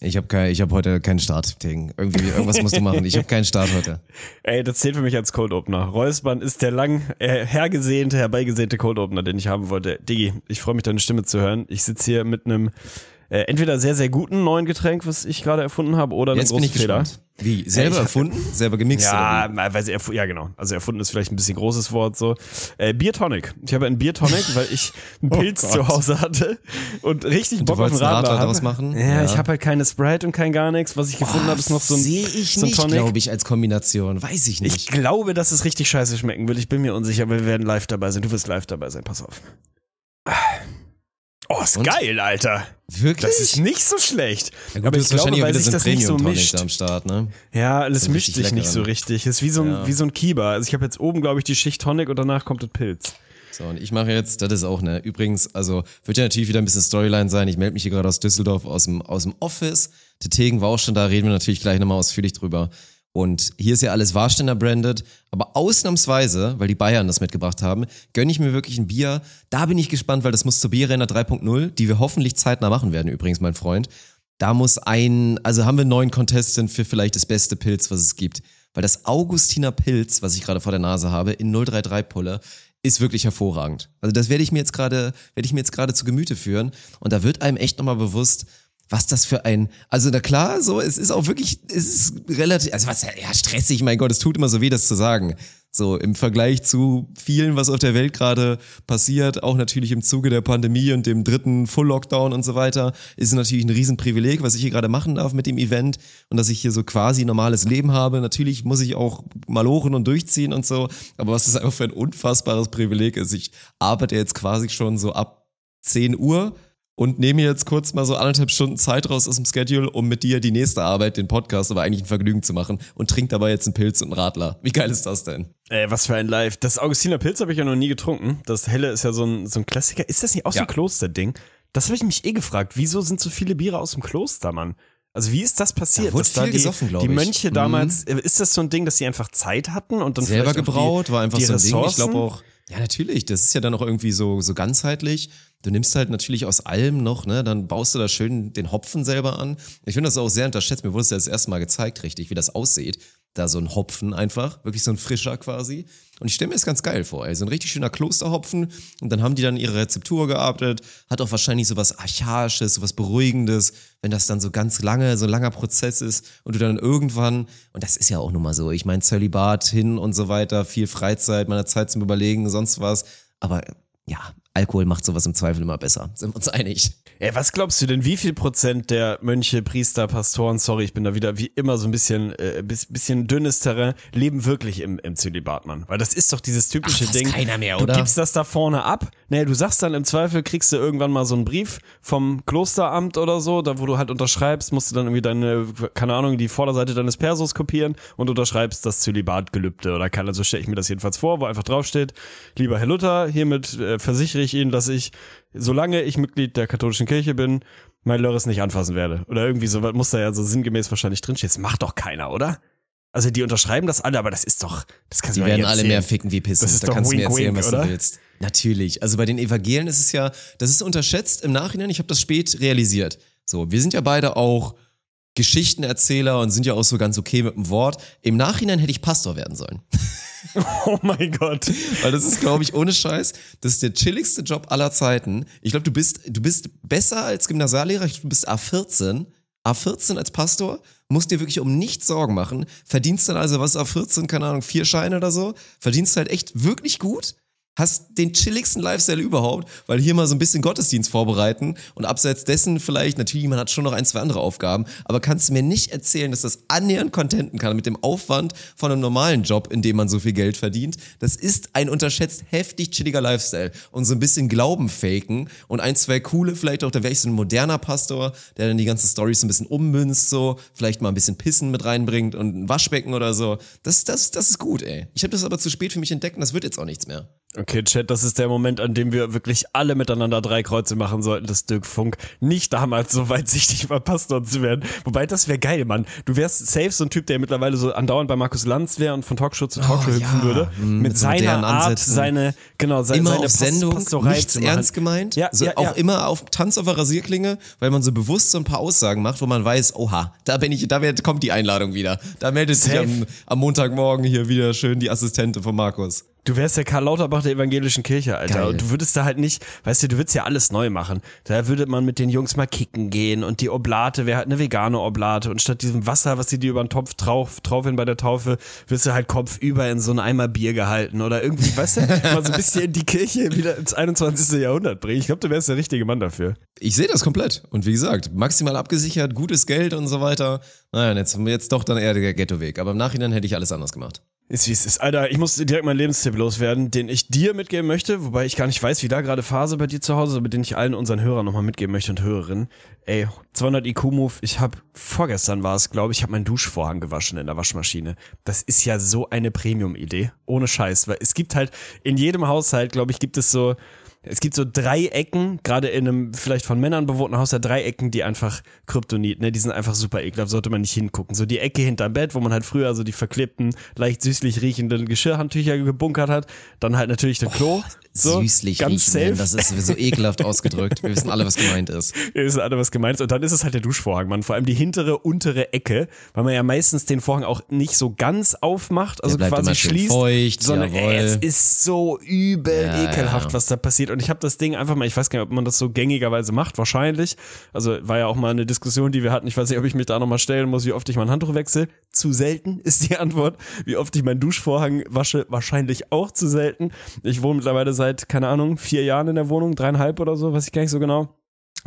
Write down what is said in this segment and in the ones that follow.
Ich habe kein, ich hab heute keinen Start, Ting. Irgendwie, irgendwas musst du machen. Ich habe keinen Start heute. Ey, das zählt für mich als Cold Opener. Räuspern ist der lang äh, hergesehnte, herbeigesehnte Cold Opener, den ich haben wollte. Diggi, ich freue mich, deine Stimme zu hören. Ich sitze hier mit einem äh, entweder sehr, sehr guten neuen Getränk, was ich gerade erfunden habe, oder bin großen ich Fehler. gespannt. Wie? Selber ich- erfunden? Selber gemixt? Ja, weil sie erfu ja genau. Also erfunden ist vielleicht ein bisschen großes Wort so. Äh, Bier Tonic. Ich habe einen Bier Tonic, weil ich einen Oh Pilz Gott. zu Hause hatte und richtig Du Bock auf einen einen Radler Radler daraus machen? Ja, Ja. ich habe halt keine Sprite und kein gar nichts. Was ich gefunden habe, ist noch so ein Sehe ich so nicht, glaube ich, als Kombination. Weiß ich nicht. Ich glaube, dass es richtig scheiße schmecken wird. Ich bin mir unsicher, aber wir werden live dabei sein. Du wirst live dabei sein. Pass auf. Oh, ist Und? geil, Alter. Wirklich? Das ist nicht so schlecht. ja, gut, aber ich glaube, weil sich so das nicht so Premium-Tonic mischt. am Start, ne? Ja, einen mischt sich nicht so richtig. Ist wie so ein, Ja. wie so ein Kieber. Also ich habe jetzt oben, glaube ich, die Schicht Tonic und danach kommt das Pilz. So, und ich mache jetzt, das ist auch, ne, übrigens, also, wird ja natürlich wieder ein bisschen Storyline sein. Ich melde mich hier gerade aus Düsseldorf, aus dem, aus dem Office. Der Tegen war auch schon da, reden wir natürlich gleich nochmal ausführlich drüber. Und hier ist ja alles Warsteiner branded, aber ausnahmsweise, weil die Bayern das mitgebracht haben, gönne ich mir wirklich ein Bier. Da bin ich gespannt, weil das muss zur Bierrenner 3.0, die wir hoffentlich zeitnah machen werden, übrigens, mein Freund. Da muss ein, also haben wir einen neuen Contestant für vielleicht das beste Pilz, was es gibt. Weil das Augustiner Pilz, was ich gerade vor der Nase habe, in 033 Pulle, ist wirklich hervorragend. Also das werde ich mir jetzt gerade, werde ich mir jetzt gerade zu Gemüte führen. Und da wird einem echt nochmal bewusst, was das für ein, also na klar, so, es ist auch wirklich, es ist relativ, also was, ja, stressig, mein Gott, es tut immer so weh, das zu sagen. So, im Vergleich zu vielen, was auf der Welt gerade passiert, auch natürlich im Zuge der Pandemie und dem dritten Full-Lockdown und so weiter, ist es natürlich ein Riesenprivileg, was ich hier gerade machen darf mit dem Event und dass ich hier so quasi normales Leben habe. Natürlich muss ich auch malochen und durchziehen und so, aber was das einfach für ein unfassbares Privileg ist. Ich arbeite jetzt quasi schon so ab 10 Uhr und nehme jetzt kurz mal so anderthalb Stunden Zeit raus aus dem Schedule, um mit dir die nächste Arbeit, den Podcast, aber eigentlich ein Vergnügen zu machen und trink dabei jetzt einen Pilz und einen Radler. Wie geil ist das denn? Ey, was für ein Live. Das Augustiner Pilz habe ich ja noch nie getrunken. Das Helle ist ja so ein, so ein Klassiker. Ist das nicht aus Ja. dem Klosterding? Das habe ich mich eh gefragt. Wieso sind so viele Biere aus dem Kloster, Mann? Also wie ist das passiert? Da wurde dass da viel die, gesoffen, glaub die ich. Mönche Mhm. damals, äh, ist das so ein Ding, dass sie einfach Zeit hatten und dann Selber gebraut, die, war einfach die so ein Ding. Ich Ressourcen? glaube auch, ja, natürlich, das ist ja dann auch irgendwie so, so ganzheitlich. Du nimmst halt natürlich aus allem noch, ne, dann baust du da schön den Hopfen selber an. Ich finde das auch sehr unterschätzt. Mir wurde es ja das erste Mal gezeigt, richtig, wie das aussieht. Da so ein Hopfen einfach, wirklich so ein frischer quasi. Und ich stelle mir das ganz geil vor, ey. So ein richtig schöner Klosterhopfen. Und dann haben die dann ihre Rezeptur gearbeitet. Hat auch wahrscheinlich so was Archaisches, so was Beruhigendes, wenn das dann so ganz lange, so ein langer Prozess ist und du dann irgendwann, und das ist ja auch nun mal so, ich meine, Zölibat hin und so weiter, viel Freizeit, meine Zeit zum Überlegen, sonst was. Aber ja, Alkohol macht sowas im Zweifel immer besser. Sind wir uns einig? Ey, was glaubst du denn, wie viel Prozent der Mönche, Priester, Pastoren, sorry, ich bin da wieder wie immer so ein bisschen, äh, bis, bisschen dünnes Terrain, leben wirklich im, im Zölibat, Mann? Weil das ist doch dieses typische Ach, Ding. keiner mehr, du oder? gibst das da vorne ab. Nee, du sagst dann im Zweifel, kriegst du irgendwann mal so einen Brief vom Klosteramt oder so, da wo du halt unterschreibst, musst du dann irgendwie deine, keine Ahnung, die Vorderseite deines Persos kopieren und unterschreibst das Zölibatgelübde oder kann, also stelle ich mir das jedenfalls vor, wo einfach draufsteht, lieber Herr Luther, hiermit äh, versichere ich Ihnen, dass ich, solange ich Mitglied der katholischen Kirche bin, mein Lörres nicht anfassen werde. Oder irgendwie so, muss da ja so sinngemäß wahrscheinlich drinstehen. Das macht doch keiner, oder? Also die unterschreiben das alle, aber das ist doch, das kannst du Die werden alle mehr ficken wie Pissen. Das ist da doch kannst du mir wink, erzählen, wink, was oder? du willst. Natürlich. Also bei den Evangelien ist es ja, das ist unterschätzt im Nachhinein. Ich habe das spät realisiert. So, wir sind ja beide auch Geschichtenerzähler und sind ja auch so ganz okay mit dem Wort. Im Nachhinein hätte ich Pastor werden sollen. Oh mein Gott. Weil das ist, glaube ich, ohne Scheiß, das ist der chilligste Job aller Zeiten. Ich glaube, du bist, du bist besser als Gymnasiallehrer, du bist A14. A14 als Pastor, musst dir wirklich um nichts Sorgen machen, verdienst dann also was A14, keine Ahnung, vier Scheine oder so, verdienst halt echt wirklich gut, hast den chilligsten Lifestyle überhaupt, weil hier mal so ein bisschen Gottesdienst vorbereiten und abseits dessen vielleicht, natürlich, man hat schon noch ein, zwei andere Aufgaben, aber kannst du mir nicht erzählen, dass das annähernd contenten kann mit dem Aufwand von einem normalen Job, in dem man so viel Geld verdient. Das ist ein unterschätzt heftig chilliger Lifestyle und so ein bisschen Glauben faken und ein, zwei coole, vielleicht auch, da wäre ich so ein moderner Pastor, der dann die ganze Story so ein bisschen ummünzt, so, vielleicht mal ein bisschen Pissen mit reinbringt und ein Waschbecken oder so. Das, das, das ist gut, ey. Ich habe das aber zu spät für mich entdeckt und das wird jetzt auch nichts mehr. Okay, Chat, das ist der Moment, an dem wir wirklich alle miteinander drei Kreuze machen sollten, dass Dirk Funk nicht damals so weitsichtig war, Pastor zu werden. Wobei, das wäre geil, Mann. Du wärst safe so ein Typ, der mittlerweile so andauernd bei Markus Lanz wäre und von Talkshow zu Talkshow Oh, hüpfen ja. würde. Mhm, Mit mit seiner Art, seine, genau, seine, immer seine auf Sendung, Pastorei nichts ernst gemeint. Ja, so ja, auch ja. immer auf Tanz auf der Rasierklinge, weil man so bewusst so ein paar Aussagen macht, wo man weiß, oha, da bin ich, da wird, kommt die Einladung wieder. Da meldet sich Safe. am, am Montagmorgen hier wieder schön die Assistentin von Markus. Du wärst der Karl Lauterbach der evangelischen Kirche, Alter. Geil. Und du würdest da halt nicht, weißt du, du würdest ja alles neu machen. Da würde man mit den Jungs mal kicken gehen und die Oblate wäre halt eine vegane Oblate und statt diesem Wasser, was sie dir über den Topf trauf, traufeln bei der Taufe, wirst du halt kopfüber in so einen Eimer Bier gehalten oder irgendwie, weißt du, mal so ein bisschen die Kirche wieder ins 21. Jahrhundert bringen. Ich glaube, du wärst der richtige Mann dafür. Ich sehe das komplett. Und wie gesagt, maximal abgesichert, gutes Geld und so weiter. Naja, jetzt, jetzt doch dann eher der Ghettoweg. Aber im Nachhinein hätte ich alles anders gemacht. Ist wie es ist. Alter, ich muss direkt meinen Lebenstipp loswerden, den ich dir mitgeben möchte, wobei ich gar nicht weiß, wie da gerade Phase bei dir zu Hause aber den ich allen unseren Hörern nochmal mitgeben möchte und Hörerinnen. Ey, 200 IQ-Move, ich habe, vorgestern war es, glaube ich, habe meinen Duschvorhang gewaschen in der Waschmaschine. Das ist ja so eine Premium-Idee. Ohne Scheiß, weil es gibt halt, in jedem Haushalt, glaube ich, gibt es so, es gibt so drei Ecken, gerade in einem vielleicht von Männern bewohnten Haus, ja drei Ecken, die einfach Kryptonit, ne, die sind einfach super ekelhaft, sollte man nicht hingucken. So die Ecke hinterm Bett, wo man halt früher so die verklebten, leicht süßlich riechenden Geschirrhandtücher gebunkert hat, dann halt natürlich das Klo. So, Süßlich ganz riechen, safe. das ist so ekelhaft ausgedrückt. Wir wissen alle, was gemeint ist. Ihr wisst alle, was gemeint ist. Und dann ist es halt der Duschvorhang, man. Vor allem die hintere, untere Ecke, weil man ja meistens den Vorhang auch nicht so ganz aufmacht, also quasi schließt, feucht, sondern ey, es ist so übel Ja, ekelhaft, ja. was da passiert. Und ich habe das Ding einfach mal, ich weiß gar nicht, ob man das so gängigerweise macht, wahrscheinlich. Also war ja auch mal eine Diskussion, die wir hatten. Ich weiß nicht, ob ich mich da nochmal stellen muss, wie oft ich mein Handtuch wechsle. Zu selten ist die Antwort. Wie oft ich meinen Duschvorhang wasche, wahrscheinlich auch zu selten. Ich wohne mittlerweile seit, keine Ahnung, vier Jahren in der Wohnung, dreieinhalb oder so, weiß ich gar nicht so genau.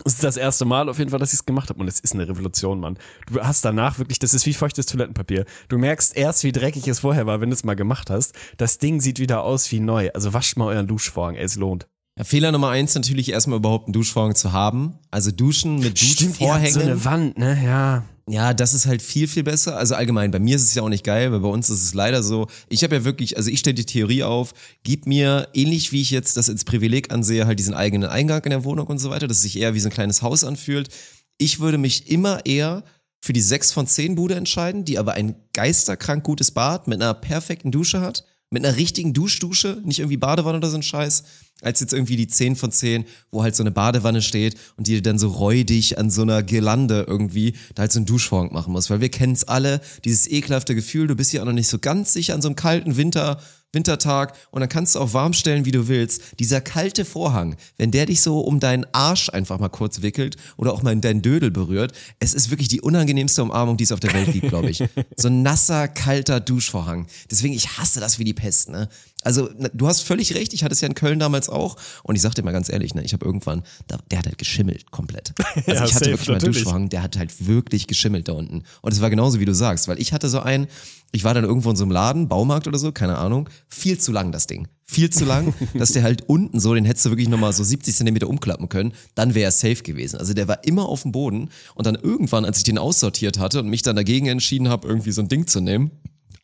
Es ist das erste Mal auf jeden Fall, dass ich es gemacht habe und es ist eine Revolution, Mann. Du hast danach wirklich, das ist wie feuchtes Toilettenpapier. Du merkst erst, wie dreckig es vorher war, wenn du es mal gemacht hast. Das Ding sieht wieder aus wie neu. Also wascht mal euren Duschvorhang, ey, es lohnt. Ja, Fehler Nummer eins natürlich erstmal überhaupt einen Duschvorhang zu haben. Also Duschen mit ihr habt Duschvorhängen. so eine Wand, ne? Ja. Ja, das ist halt viel, viel besser. Also allgemein, bei mir ist es ja auch nicht geil, weil bei uns ist es leider so, ich habe ja wirklich, also ich stelle die Theorie auf, gib mir, ähnlich wie ich jetzt das als Privileg ansehe, halt diesen eigenen Eingang in der Wohnung und so weiter, dass es sich eher wie so ein kleines Haus anfühlt. Ich würde mich immer eher für die 6 von 10 Bude entscheiden, die aber ein geisterkrank gutes Bad mit einer perfekten Dusche hat, mit einer richtigen Duschdusche, nicht irgendwie Badewanne oder so ein Scheiß, als jetzt irgendwie die 10 von 10, wo halt so eine Badewanne steht und die dann so räudig an so einer Girlande irgendwie da halt so einen Duschvorhang machen muss. Weil wir kennen es alle, dieses ekelhafte Gefühl, du bist ja auch noch nicht so ganz sicher an so einem kalten Winter, Wintertag und dann kannst du auch warm stellen, wie du willst. Dieser kalte Vorhang, wenn der dich so um deinen Arsch einfach mal kurz wickelt oder auch mal in deinen Dödel berührt, es ist wirklich die unangenehmste Umarmung, die es auf der Welt gibt, glaube ich. So ein nasser, kalter Duschvorhang. Deswegen, ich hasse das wie die Pest, ne? Also, du hast völlig recht, ich hatte es ja in Köln damals auch und ich sag dir mal ganz ehrlich, ne, ich habe irgendwann, der hat halt geschimmelt komplett. Also Ja, ich hatte safe, wirklich natürlich. Duschvorhang, der hat halt wirklich geschimmelt da unten. Und es war genauso, wie du sagst, weil ich hatte so einen, ich war dann irgendwo in so einem Laden, Baumarkt oder so, keine Ahnung, viel zu lang das Ding. Viel zu lang, dass der halt unten so, den hättest du wirklich nochmal so 70 Zentimeter umklappen können, dann wäre er safe gewesen. Also der war immer auf dem Boden und dann irgendwann, als ich den aussortiert hatte und mich dann dagegen entschieden habe, irgendwie so ein Ding zu nehmen,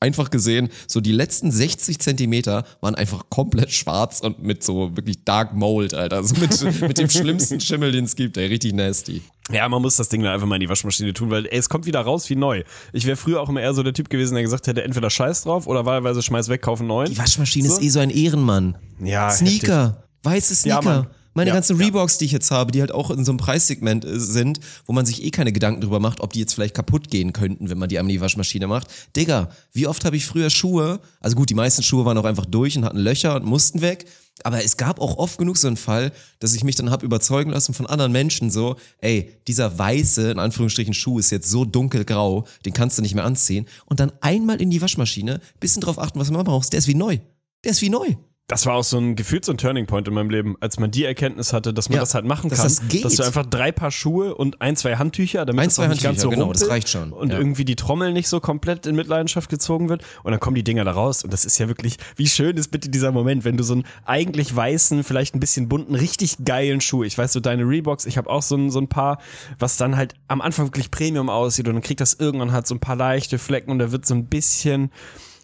einfach gesehen, so die letzten 60 Zentimeter waren einfach komplett schwarz und mit so wirklich Dark Mold, Alter. Also mit, mit dem schlimmsten Schimmel, den es gibt, ey, richtig nasty. Ja, man muss das Ding dann einfach mal in die Waschmaschine tun, weil ey, es kommt wieder raus wie neu. Ich wäre früher auch immer eher so der Typ gewesen, der gesagt hätte, entweder scheiß drauf oder wahlweise schmeiß weg, kaufen neuen. Die Waschmaschine So. ist eh so ein Ehrenmann. Ja, Sneaker, weiße Sneaker. Ja. Meine Ja, ganzen ja. Reeboks, die ich jetzt habe, die halt auch in so einem Preissegment äh, sind, wo man sich eh keine Gedanken drüber macht, ob die jetzt vielleicht kaputt gehen könnten, wenn man die an die Waschmaschine macht. Digga, wie oft habe ich früher Schuhe, also gut, die meisten Schuhe waren auch einfach durch und hatten Löcher und mussten weg, aber es gab auch oft genug so einen Fall, dass ich mich dann hab überzeugen lassen von anderen Menschen so, ey, dieser weiße, in Anführungsstrichen, Schuh ist jetzt so dunkelgrau, den kannst du nicht mehr anziehen und dann einmal in die Waschmaschine, bisschen drauf achten, was man braucht, der ist wie neu. Der ist wie neu. Das war auch so ein gefühlt so ein Turning Point in meinem Leben, als man die Erkenntnis hatte, dass man Ja, das halt machen dass kann, das geht. dass du einfach drei Paar Schuhe und ein, zwei Handtücher, damit Ein, es nicht ganz so Handtücher, genau, das reicht schon, und ja. irgendwie die Trommel nicht so komplett in Mitleidenschaft gezogen wird und dann kommen die Dinger da raus und das ist ja wirklich, wie schön ist bitte dieser Moment, wenn du so einen eigentlich weißen, vielleicht ein bisschen bunten, richtig geilen Schuh, ich weiß so deine Reeboks, ich habe auch so ein, so ein paar, was dann halt am Anfang wirklich Premium aussieht und dann kriegt das irgendwann halt so ein paar leichte Flecken und da wird so ein bisschen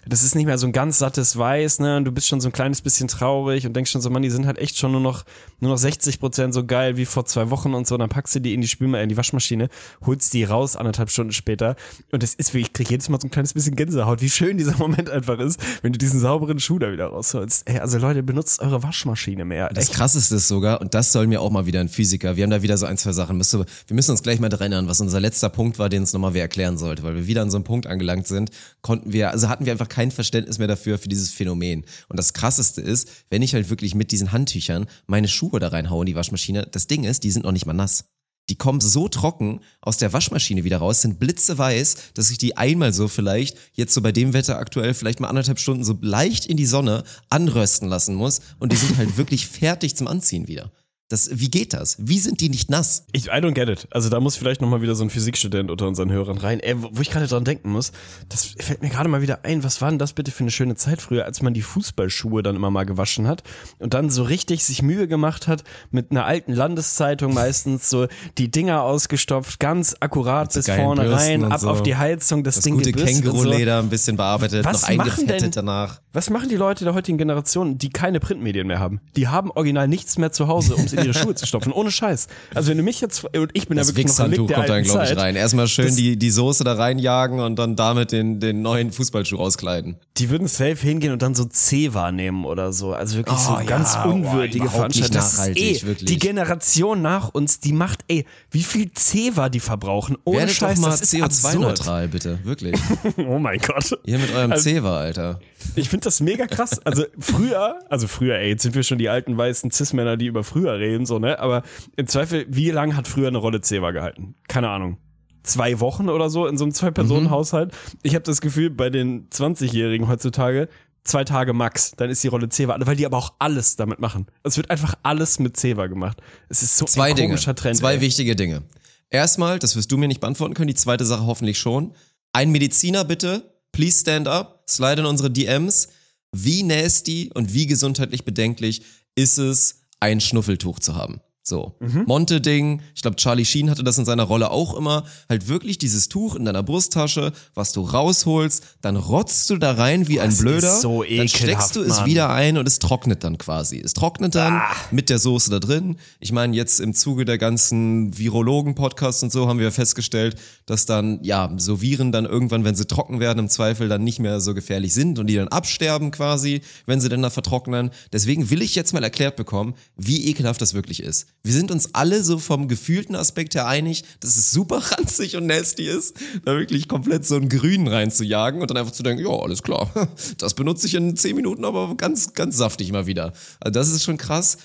das ist nicht mehr so ein ganz sattes Weiß, ne? Und du bist schon so ein kleines bisschen traurig und denkst schon so, Mann, die sind halt echt schon nur noch, nur noch 60 Prozent so geil wie vor zwei Wochen und so. Und dann packst du die in die Spülma in die Waschmaschine, holst die raus anderthalb Stunden später. Und es ist wirklich, ich krieg jedes Mal so ein kleines bisschen Gänsehaut, wie schön dieser Moment einfach ist, wenn du diesen sauberen Schuh da wieder rausholst. Ey, also Leute, benutzt eure Waschmaschine mehr. Das Echt. krasseste ist sogar, und das soll mir auch mal wieder ein Physiker, wir haben da wieder so ein, zwei Sachen, müsste, wir müssen uns gleich mal dran erinnern, was unser letzter Punkt war, den uns nochmal wer erklären sollte, weil wir wieder an so einem Punkt angelangt sind, konnten wir, also hatten wir einfach kein Verständnis mehr dafür, für dieses Phänomen. Und das krasseste ist, wenn ich halt wirklich mit diesen Handtüchern meine Schuhe da reinhaue in die Waschmaschine, das Ding ist, die sind noch nicht mal nass. Die kommen so trocken aus der Waschmaschine wieder raus, sind blitzeweiß, dass ich die einmal so vielleicht, jetzt so bei dem Wetter aktuell, vielleicht mal anderthalb Stunden so leicht in die Sonne anrösten lassen muss. Und die sind halt wirklich fertig zum Anziehen wieder. Das, wie geht das? Wie sind die nicht nass? Ich, I don't get it. Also da muss vielleicht nochmal wieder so ein Physikstudent unter unseren Hörern rein. Ey, wo wo ich gerade dran denken muss, das fällt mir gerade mal wieder ein, was war denn das bitte für eine schöne Zeit früher, als man die Fußballschuhe dann immer mal gewaschen hat und dann so richtig sich Mühe gemacht hat, mit einer alten Landeszeitung meistens so die Dinger ausgestopft, ganz akkurat bis vorne Bürsten rein, ab so. auf die Heizung, das, Das Ding gute und so. Känguruleder, ein bisschen bearbeitet, Was noch machen eingefettet denn- danach. Was machen die Leute der heutigen Generation, die keine Printmedien mehr haben? Die haben original nichts mehr zu Hause, um es in ihre Schuhe zu stopfen. Ohne Scheiß. Also wenn du mich jetzt, und ich bin ja Das wirklich noch ein der kommt dann, glaube ich, rein. Erstmal schön Das- die, die Soße da reinjagen und dann damit den, den neuen Fußballschuh auskleiden. Die würden safe hingehen und dann so C wahrnehmen oder so. Also wirklich Oh, so ganz ja, unwürdige boah, überhaupt nicht Veranstaltungen. Das ist eh, wirklich. die Generation nach uns, die macht, ey, wie viel Zewa die verbrauchen. Ohne Werdet Scheiß, doch mal das ist absurd. CO2-neutral, bitte. Wirklich. Oh mein Gott. Hier mit eurem Also- Zewa, Alter. Ich finde das mega krass. Also früher, also früher, ey, jetzt sind wir schon die alten weißen Cis-Männer, die über früher reden, so, ne? Aber im Zweifel, wie lange hat früher eine Rolle Zewa gehalten? Keine Ahnung. Zwei Wochen oder so in so einem Zwei-Personen-Haushalt. Ich habe das Gefühl, bei den 20-Jährigen heutzutage, zwei Tage max, dann ist die Rolle Zewa, weil die aber auch alles damit machen. Es wird einfach alles mit Zewa gemacht. Es ist so Zwei ein Dinge. komischer Trend. Zwei ey. wichtige Dinge. Erstmal, das wirst du mir nicht beantworten können, die zweite Sache hoffentlich schon. Ein Mediziner bitte, please stand up, slide in unsere DMs. Wie nasty und wie gesundheitlich bedenklich ist es, ein Schnuffeltuch zu haben? So, Mhm. Monte-Ding, ich glaube, Charlie Sheen hatte das in seiner Rolle auch immer. Halt wirklich dieses Tuch in deiner Brusttasche, was du rausholst, dann rotzt du da rein wie ein Das Blöder, so dann steckst ekelhaft, du es Mann. wieder ein und es trocknet dann quasi. Es trocknet dann Ah. mit der Soße da drin. Ich meine, jetzt im Zuge der ganzen Virologen-Podcasts und so haben wir festgestellt, dass dann, ja, so Viren dann irgendwann, wenn sie trocken werden, im Zweifel dann nicht mehr so gefährlich sind und die dann absterben quasi, wenn sie dann da vertrocknen. Deswegen will ich jetzt mal erklärt bekommen, wie ekelhaft das wirklich ist. Wir sind uns alle so vom gefühlten Aspekt her einig, dass es super ranzig und nasty ist, da wirklich komplett so einen Grünen reinzujagen und dann einfach zu denken, ja, alles klar, das benutze ich in 10 Minuten, aber ganz, ganz saftig mal wieder. Also das ist schon krass.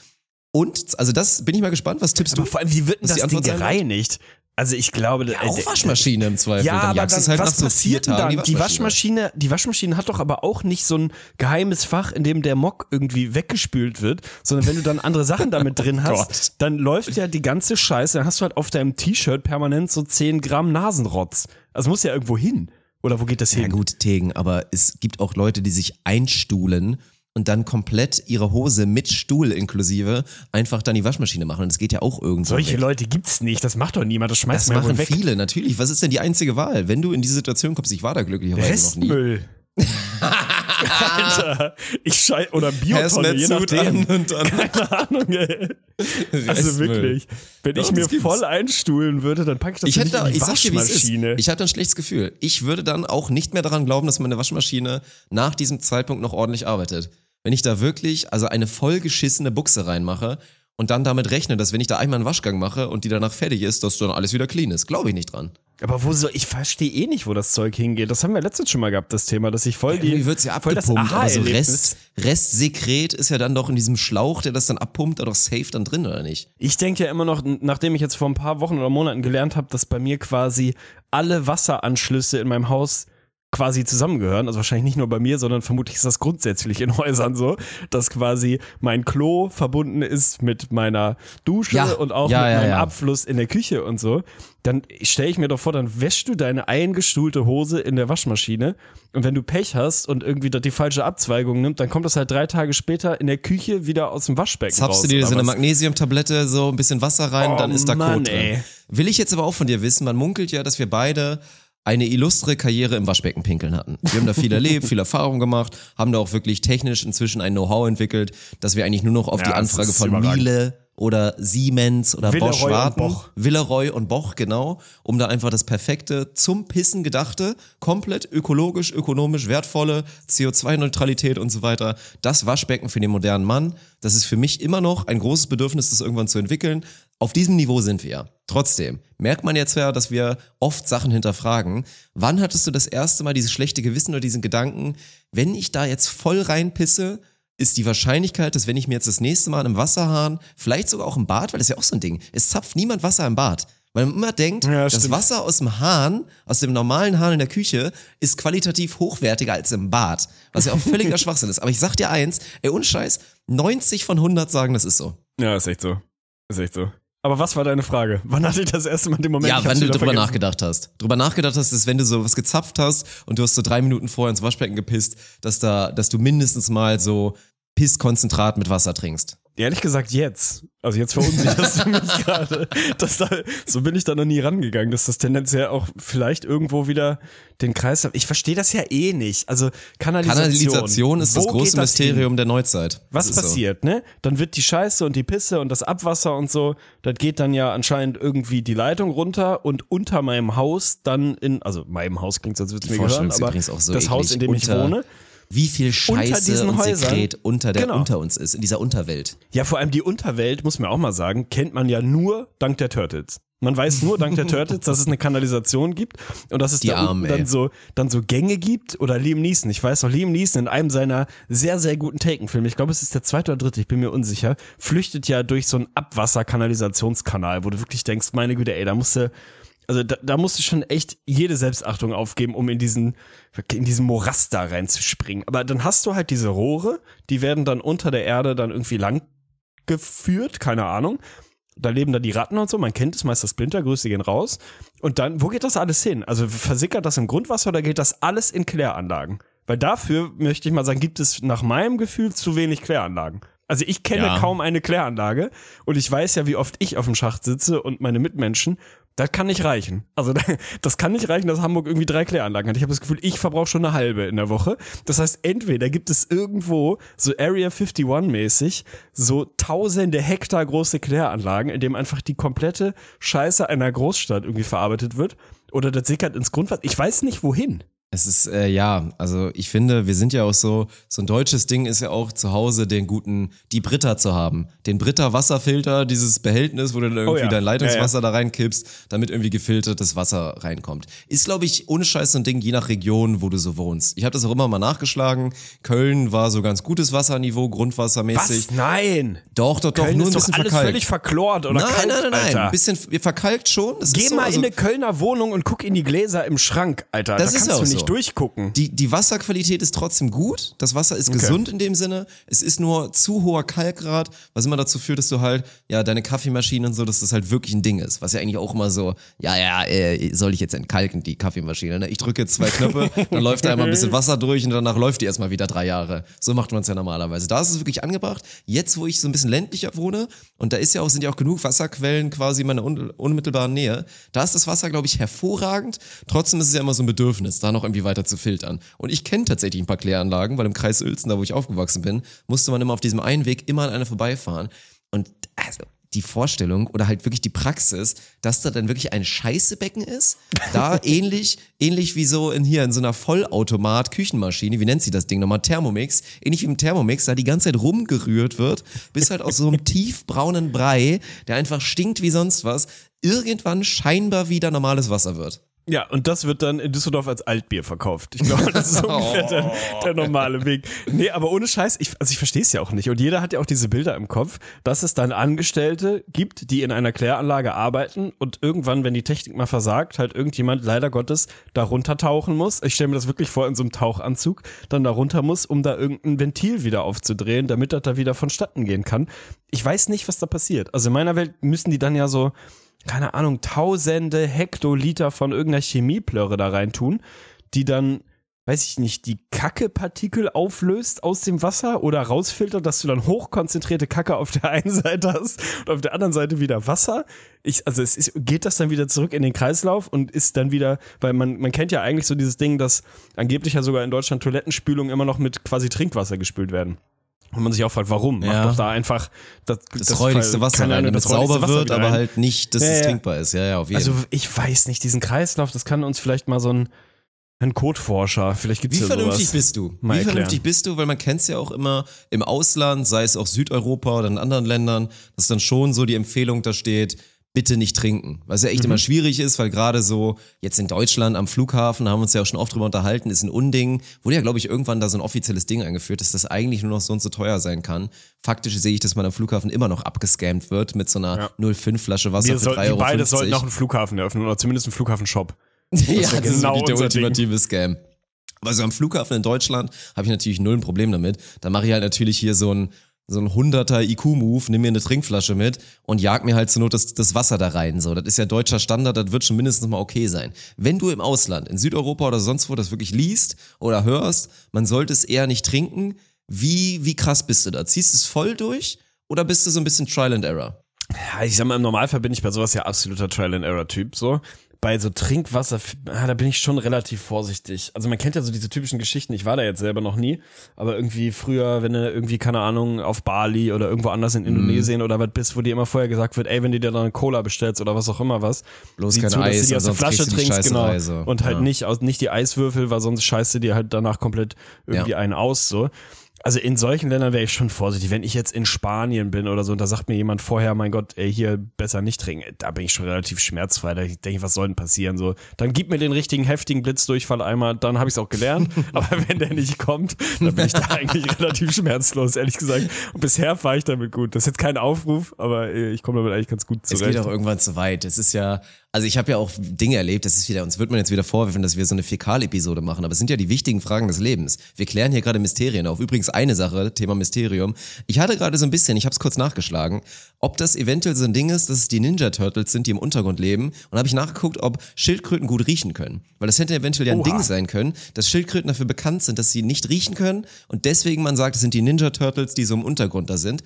Und, also das bin ich mal gespannt, was tippst Aber du? vor allem, wie wird denn das Ding gereinigt? Also ich glaube, äh, Auch Waschmaschine im Zweifel. Ja, dann aber dann, halt was so passiert denn Tagen dann? Die Waschmaschine, die Waschmaschine hat doch aber auch nicht so ein geheimes Fach, in dem der Mock irgendwie weggespült wird, sondern wenn du dann andere Sachen damit drin hast, Oh Gott. dann läuft ja die ganze Scheiße, dann hast du halt auf deinem T-Shirt permanent so 10 Gramm Nasenrotz. Also muss ja irgendwo hin. Oder wo geht das Ja hin? gut, Tegen, aber es gibt auch Leute, die sich einstuhlen und dann komplett ihre Hose mit Stuhl inklusive einfach dann die Waschmaschine machen. Und das geht ja auch irgendwo Solche weg. Leute gibt's nicht, das macht doch niemand, das schmeißt Das man machen weg. viele, natürlich. Was ist denn die einzige Wahl? Wenn du in diese Situation kommst, ich war da glücklicherweise noch nie. Restmüll. Alter, ich schei oder Biotonne, je nachdem. an und dann Keine Ahnung, ey. Also Restmüll. wirklich. Wenn Doch, ich mir voll einstuhlen würde, dann packe ich das Ich hätte, nicht in die ich sag dir. Waschmaschine. Ich hatte ein schlechtes Gefühl. Ich würde dann auch nicht mehr daran glauben, dass meine Waschmaschine nach diesem Zeitpunkt noch ordentlich arbeitet. Wenn ich da wirklich, also eine vollgeschissene Buchse reinmache und dann damit rechne, dass wenn ich da einmal einen Waschgang mache und die danach fertig ist, dass dann alles wieder clean ist. Glaube ich nicht dran. Aber wo soll, ich verstehe eh nicht, wo das Zeug hingeht. Das haben wir letztens schon mal gehabt, das Thema, dass ich voll die, Irgendwie wird's ja voll das abgepumpt, aber so Rest, Restsekret ist ja dann doch in diesem Schlauch, der das dann abpumpt, da doch safe dann drin, oder nicht? Ich denke ja immer noch, nachdem ich jetzt vor ein paar Wochen oder Monaten gelernt habe, dass bei mir quasi alle Wasseranschlüsse in meinem Haus quasi zusammengehören. Also wahrscheinlich nicht nur bei mir, sondern vermutlich ist das grundsätzlich in Häusern so, dass quasi mein Klo verbunden ist mit meiner Dusche Ja, und auch ja, mit ja, meinem. Abfluss in der Küche und so. Dann stelle ich mir doch vor, dann wäschst du deine eingestuhlte Hose in der Waschmaschine und wenn du Pech hast und irgendwie die falsche Abzweigung nimmt, dann kommt das halt drei Tage später in der Küche wieder aus dem Waschbecken raus. Zapfst du dir so eine? Magnesiumtablette, so ein bisschen Wasser rein, Oh dann ist da Mann, Kot drin. ey. Will ich jetzt aber auch von dir wissen, man munkelt ja, dass wir beide eine illustre Karriere im Waschbeckenpinkeln hatten. Wir haben da viel erlebt, viel Erfahrung gemacht, haben da auch wirklich technisch inzwischen ein Know-how entwickelt, dass wir eigentlich nur noch auf Ja, die Anfrage von überragend. Miele oder Siemens oder Villeroy Bosch warten. Villeroy und Boch, genau, um da einfach das perfekte, zum Pissen gedachte, komplett ökologisch, ökonomisch wertvolle CO2-Neutralität und so weiter, das Waschbecken für den modernen Mann, das ist für mich immer noch ein großes Bedürfnis, das irgendwann zu entwickeln. Auf diesem Niveau sind wir. Trotzdem merkt man jetzt ja, dass wir oft Sachen hinterfragen. Wann hattest du das erste Mal dieses schlechte Gewissen oder diesen Gedanken, wenn ich da jetzt voll reinpisse, ist die Wahrscheinlichkeit, dass wenn ich mir jetzt das nächste Mal im Wasserhahn, vielleicht sogar auch im Bad, weil das ist ja auch so ein Ding, es zapft niemand Wasser im Bad. Weil man immer denkt, Ja, das. Wasser aus dem Hahn, aus dem normalen Hahn in der Küche, ist qualitativ hochwertiger als im Bad. Was ja auch völliger Schwachsinn ist. Aber ich sag dir eins, ey, ohne Scheiß, 90 von 100 sagen, das ist so. Ja, ist echt so. Ist echt so. Aber was war deine Frage? Wann hatte ich das erste Mal den Moment? ja, wann du drüber vergessen. nachgedacht hast. Drüber nachgedacht hast, ist, wenn du so was gezapft hast und du hast so drei Minuten vorher ins Waschbecken gepisst, dass da, dass du mindestens mal so Pisskonzentrat mit Wasser trinkst. Ehrlich gesagt jetzt. Also jetzt verunsicherst du mich gerade. Das Da, so bin ich da noch nie rangegangen, dass das tendenziell auch vielleicht irgendwo wieder den Kreis hat. Ich verstehe das ja eh nicht. Also Kanalisation. Kanalisation ist das große das hin? Mysterium der Neuzeit. Was Das passiert, ne? Dann wird die Scheiße und die Pisse und das Abwasser und so, das geht dann ja anscheinend irgendwie die Leitung runter und unter meinem Haus dann in, also meinem Haus klingt so, als würde es mir gehören, aber so das Haus, in dem ich eklig. Unter- wohne. Wie viel Scheiße und Häusern- Sekret unter, der, Genau. unter uns ist, in dieser Unterwelt. Ja, vor allem die Unterwelt, muss man auch mal sagen, kennt man ja nur dank der Turtles. Man weiß nur dank der Turtles, dass es eine Kanalisation gibt und dass es Die da ey. dann so, dann so Gänge gibt oder Liam Neeson. Ich weiß noch, Liam Neeson in einem seiner sehr, sehr guten Taken-Filme, ich glaube, es ist der zweite oder dritte, ich bin mir unsicher, flüchtet ja durch so einen Abwasser-Kanalisationskanal, wo du wirklich denkst, meine Güte, ey, da musst du, also da, da musst du schon echt jede Selbstachtung aufgeben, um in diesen, in diesen Morast da reinzuspringen. Aber dann hast du halt diese Rohre, die werden dann unter der Erde dann irgendwie lang geführt, keine Ahnung. Da leben da die Ratten und so, man kennt es, Meister Splinter, Grüße gehen raus. Und dann, wo geht das alles hin? Also versickert das im Grundwasser oder geht das alles in Kläranlagen? Weil dafür, möchte ich mal sagen, gibt es nach meinem Gefühl zu wenig Kläranlagen. Also ich kenne Ja. kaum eine Kläranlage und ich weiß ja, wie oft ich auf dem Schacht sitze und meine Mitmenschen. Das kann nicht reichen. Also das kann nicht reichen, dass Hamburg irgendwie drei Kläranlagen hat. Ich habe das Gefühl, ich verbrauche schon eine halbe in der Woche. Das heißt, entweder gibt es irgendwo so Area 51 mäßig so tausende Hektar große Kläranlagen, in dem einfach die komplette Scheiße einer Großstadt irgendwie verarbeitet wird. Oder das sickert ins Grundwasser. Ich weiß nicht wohin. Es ist, äh, ja, also ich finde, wir sind ja auch so, so ein deutsches Ding ist ja auch zu Hause den guten, die Britta zu haben. Den Britta Wasserfilter, dieses Behältnis, wo du dann irgendwie Oh ja. dein Leitungswasser Ja, da reinkippst, damit irgendwie gefiltertes Wasser reinkommt. Ist, glaube ich, ohne Scheiß so ein Ding, je nach Region, wo du so wohnst. Ich habe das auch immer mal nachgeschlagen. Köln war so ganz gutes Wasserniveau, grundwassermäßig. Nein. Doch, doch, doch, Köln nur ein ist doch bisschen alles verkalkt. völlig verklort oder nein, kalt, nein, nein, nein, Alter. ein bisschen verkalkt schon. Das Geh so, mal also, in eine Kölner Wohnung und guck in die Gläser im Schrank, Alter. Das da ist kannst auch du nicht so. Durchgucken. Die, die Wasserqualität ist trotzdem gut. Das Wasser ist gesund in dem Sinne. Es ist nur zu hoher Kalkgrad, was immer dazu führt, dass du halt, ja, deine Kaffeemaschine und so, dass das halt wirklich ein Ding ist. Was ja eigentlich auch immer so, ja, ja, äh, soll ich jetzt entkalken, die Kaffeemaschine? Ne? Ich drücke jetzt zwei Knöpfe, dann läuft da einmal ein bisschen Wasser durch und danach läuft die erstmal wieder drei Jahre. So macht man es ja normalerweise. Da ist es wirklich angebracht. Jetzt, wo ich so ein bisschen ländlicher wohne, und da ist ja auch, sind ja auch genug Wasserquellen quasi in meiner un unmittelbaren Nähe, da ist das Wasser, glaube ich, hervorragend. Trotzdem ist es ja immer so ein Bedürfnis, da noch irgendwie weiter zu filtern. Und ich kenne tatsächlich ein paar Kläranlagen, weil im Kreis Uelzen, da wo ich aufgewachsen bin, musste man immer auf diesem Einweg immer an einer vorbeifahren. Und also die Vorstellung oder halt wirklich die Praxis, dass da dann wirklich ein Scheißebecken ist, da ähnlich, ähnlich wie so in hier in so einer Vollautomat Küchenmaschine, wie nennt sie das Ding nochmal, Thermomix, ähnlich wie im Thermomix, da die ganze Zeit rumgerührt wird, bis halt aus so einem tiefbraunen Brei, der einfach stinkt wie sonst was, irgendwann scheinbar wieder normales Wasser wird. Ja, und das wird dann in Düsseldorf als Altbier verkauft. Ich glaube, das ist ungefähr der, der normale Weg. Nee, aber ohne Scheiß, ich, also ich verstehe es ja auch nicht. Und jeder hat ja auch diese Bilder im Kopf, dass es dann Angestellte gibt, die in einer Kläranlage arbeiten und irgendwann, wenn die Technik mal versagt, halt irgendjemand leider Gottes da runtertauchen muss. Ich stelle mir das wirklich vor in so einem Tauchanzug, dann da runter muss, um da irgendein Ventil wieder aufzudrehen, damit das da wieder vonstatten gehen kann. Ich weiß nicht, was da passiert. Also in meiner Welt müssen die dann ja so keine Ahnung, tausende Hektoliter von irgendeiner Chemieplörre da reintun, die dann weiß ich nicht, die Kacke-Partikel auflöst aus dem Wasser oder rausfiltert, dass du dann hochkonzentrierte Kacke auf der einen Seite hast und auf der anderen Seite wieder Wasser. Ich, also es ist, geht das dann wieder zurück in den Kreislauf und ist dann wieder, weil man, man kennt ja eigentlich so dieses Ding, dass angeblich ja sogar in Deutschland Toilettenspülungen immer noch mit quasi Trinkwasser gespült werden. Und man sich auch fragt, warum? Ja. Mach doch da einfach das, Das, räudigste Wasser rein, damit es das sauber Wasser wird, aber halt nicht, dass Ja, es trinkbar ist. Ja, ja, auf jeden Also Fall. ich weiß nicht, diesen Kreislauf, das kann uns vielleicht mal so ein, ein Codeforscher, vielleicht gibt's Wie ja vernünftig sowas. bist du? Mal Wie erklären. vernünftig bist du? Weil man kennt es ja auch immer im Ausland, sei es auch Südeuropa oder in anderen Ländern, dass dann schon so die Empfehlung da steht, bitte nicht trinken. Was ja echt Mhm. immer schwierig ist, weil gerade so jetzt in Deutschland am Flughafen, da haben wir uns ja auch schon oft drüber unterhalten, ist ein Unding. Wurde ja, glaube ich, irgendwann da so ein offizielles Ding eingeführt, dass das eigentlich nur noch so und so teuer sein kann. Faktisch sehe ich, dass man am Flughafen immer noch abgescammt wird mit so einer Ja. 05 Flasche Wasser wir, für soll, 3,50 wir Euro. beide sollten noch einen Flughafen eröffnen oder zumindest einen Flughafenshop. ja, ist ja das ist genau wirklich der unser Ding. ultimative Scam. Aber so am Flughafen in Deutschland habe ich natürlich null ein Problem damit. Da mache ich halt natürlich hier so ein so ein 100er IQ-Move, nimm mir eine Trinkflasche mit und jag mir halt zur Not das, das Wasser da rein. So, das ist ja deutscher Standard, das wird schon mindestens mal okay sein. Wenn du im Ausland, in Südeuropa oder sonst wo das wirklich liest oder hörst, man sollte es eher nicht trinken, wie, wie krass bist du da? Ziehst du es voll durch oder bist du so ein bisschen Trial and Error? Ja, ich sag mal, im Normalfall bin ich bei sowas ja absoluter Trial-and-Error-Typ, so. Bei so Trinkwasser, ah, da bin ich schon relativ vorsichtig. Also man kennt ja so diese typischen Geschichten, ich war da jetzt selber noch nie, aber irgendwie früher, wenn du irgendwie, keine Ahnung, auf Bali oder irgendwo anders in Indonesien oder was bist, wo dir immer vorher gesagt wird, ey, wenn du dir dann eine Cola bestellst oder was auch immer was, Bloß kein zu, dass Eis, du die aus der Flasche trinkst, genau. Reise. Und halt Ja. nicht, aus, nicht die Eiswürfel, weil sonst scheißt du dir halt danach komplett irgendwie Ja. einen aus, so. Also in solchen Ländern wäre ich schon vorsichtig. Wenn ich jetzt in Spanien bin oder so und da sagt mir jemand vorher, mein Gott, ey, hier besser nicht trinken, da bin ich schon relativ schmerzfrei. Da denke ich, was soll denn passieren? So, dann gib mir den richtigen heftigen Blitzdurchfall einmal, dann habe ich es auch gelernt. Aber wenn der nicht kommt, dann bin ich da eigentlich relativ schmerzlos, ehrlich gesagt. Und bisher fahre ich damit gut. Das ist jetzt kein Aufruf, aber äh, ich komme damit eigentlich ganz gut Es zurecht. geht auch irgendwann zu weit. Es ist ja, also ich habe ja auch Dinge erlebt, das ist wieder, uns wird man jetzt wieder vorwerfen, dass wir so eine Fäkal-Episode machen, aber es sind ja die wichtigen Fragen des Lebens. Wir klären hier gerade Mysterien auf. Übrigens eine Sache, Thema Mysterium. Ich hatte gerade so ein bisschen, ich habe es kurz nachgeschlagen, ob das eventuell so ein Ding ist, dass es die Ninja Turtles sind, die im Untergrund leben. Und habe ich nachgeguckt, ob Schildkröten gut riechen können. Weil das hätte eventuell ja ein Oha. Ding sein können, dass Schildkröten dafür bekannt sind, dass sie nicht riechen können und deswegen man sagt, es sind die Ninja Turtles, die so im Untergrund da sind.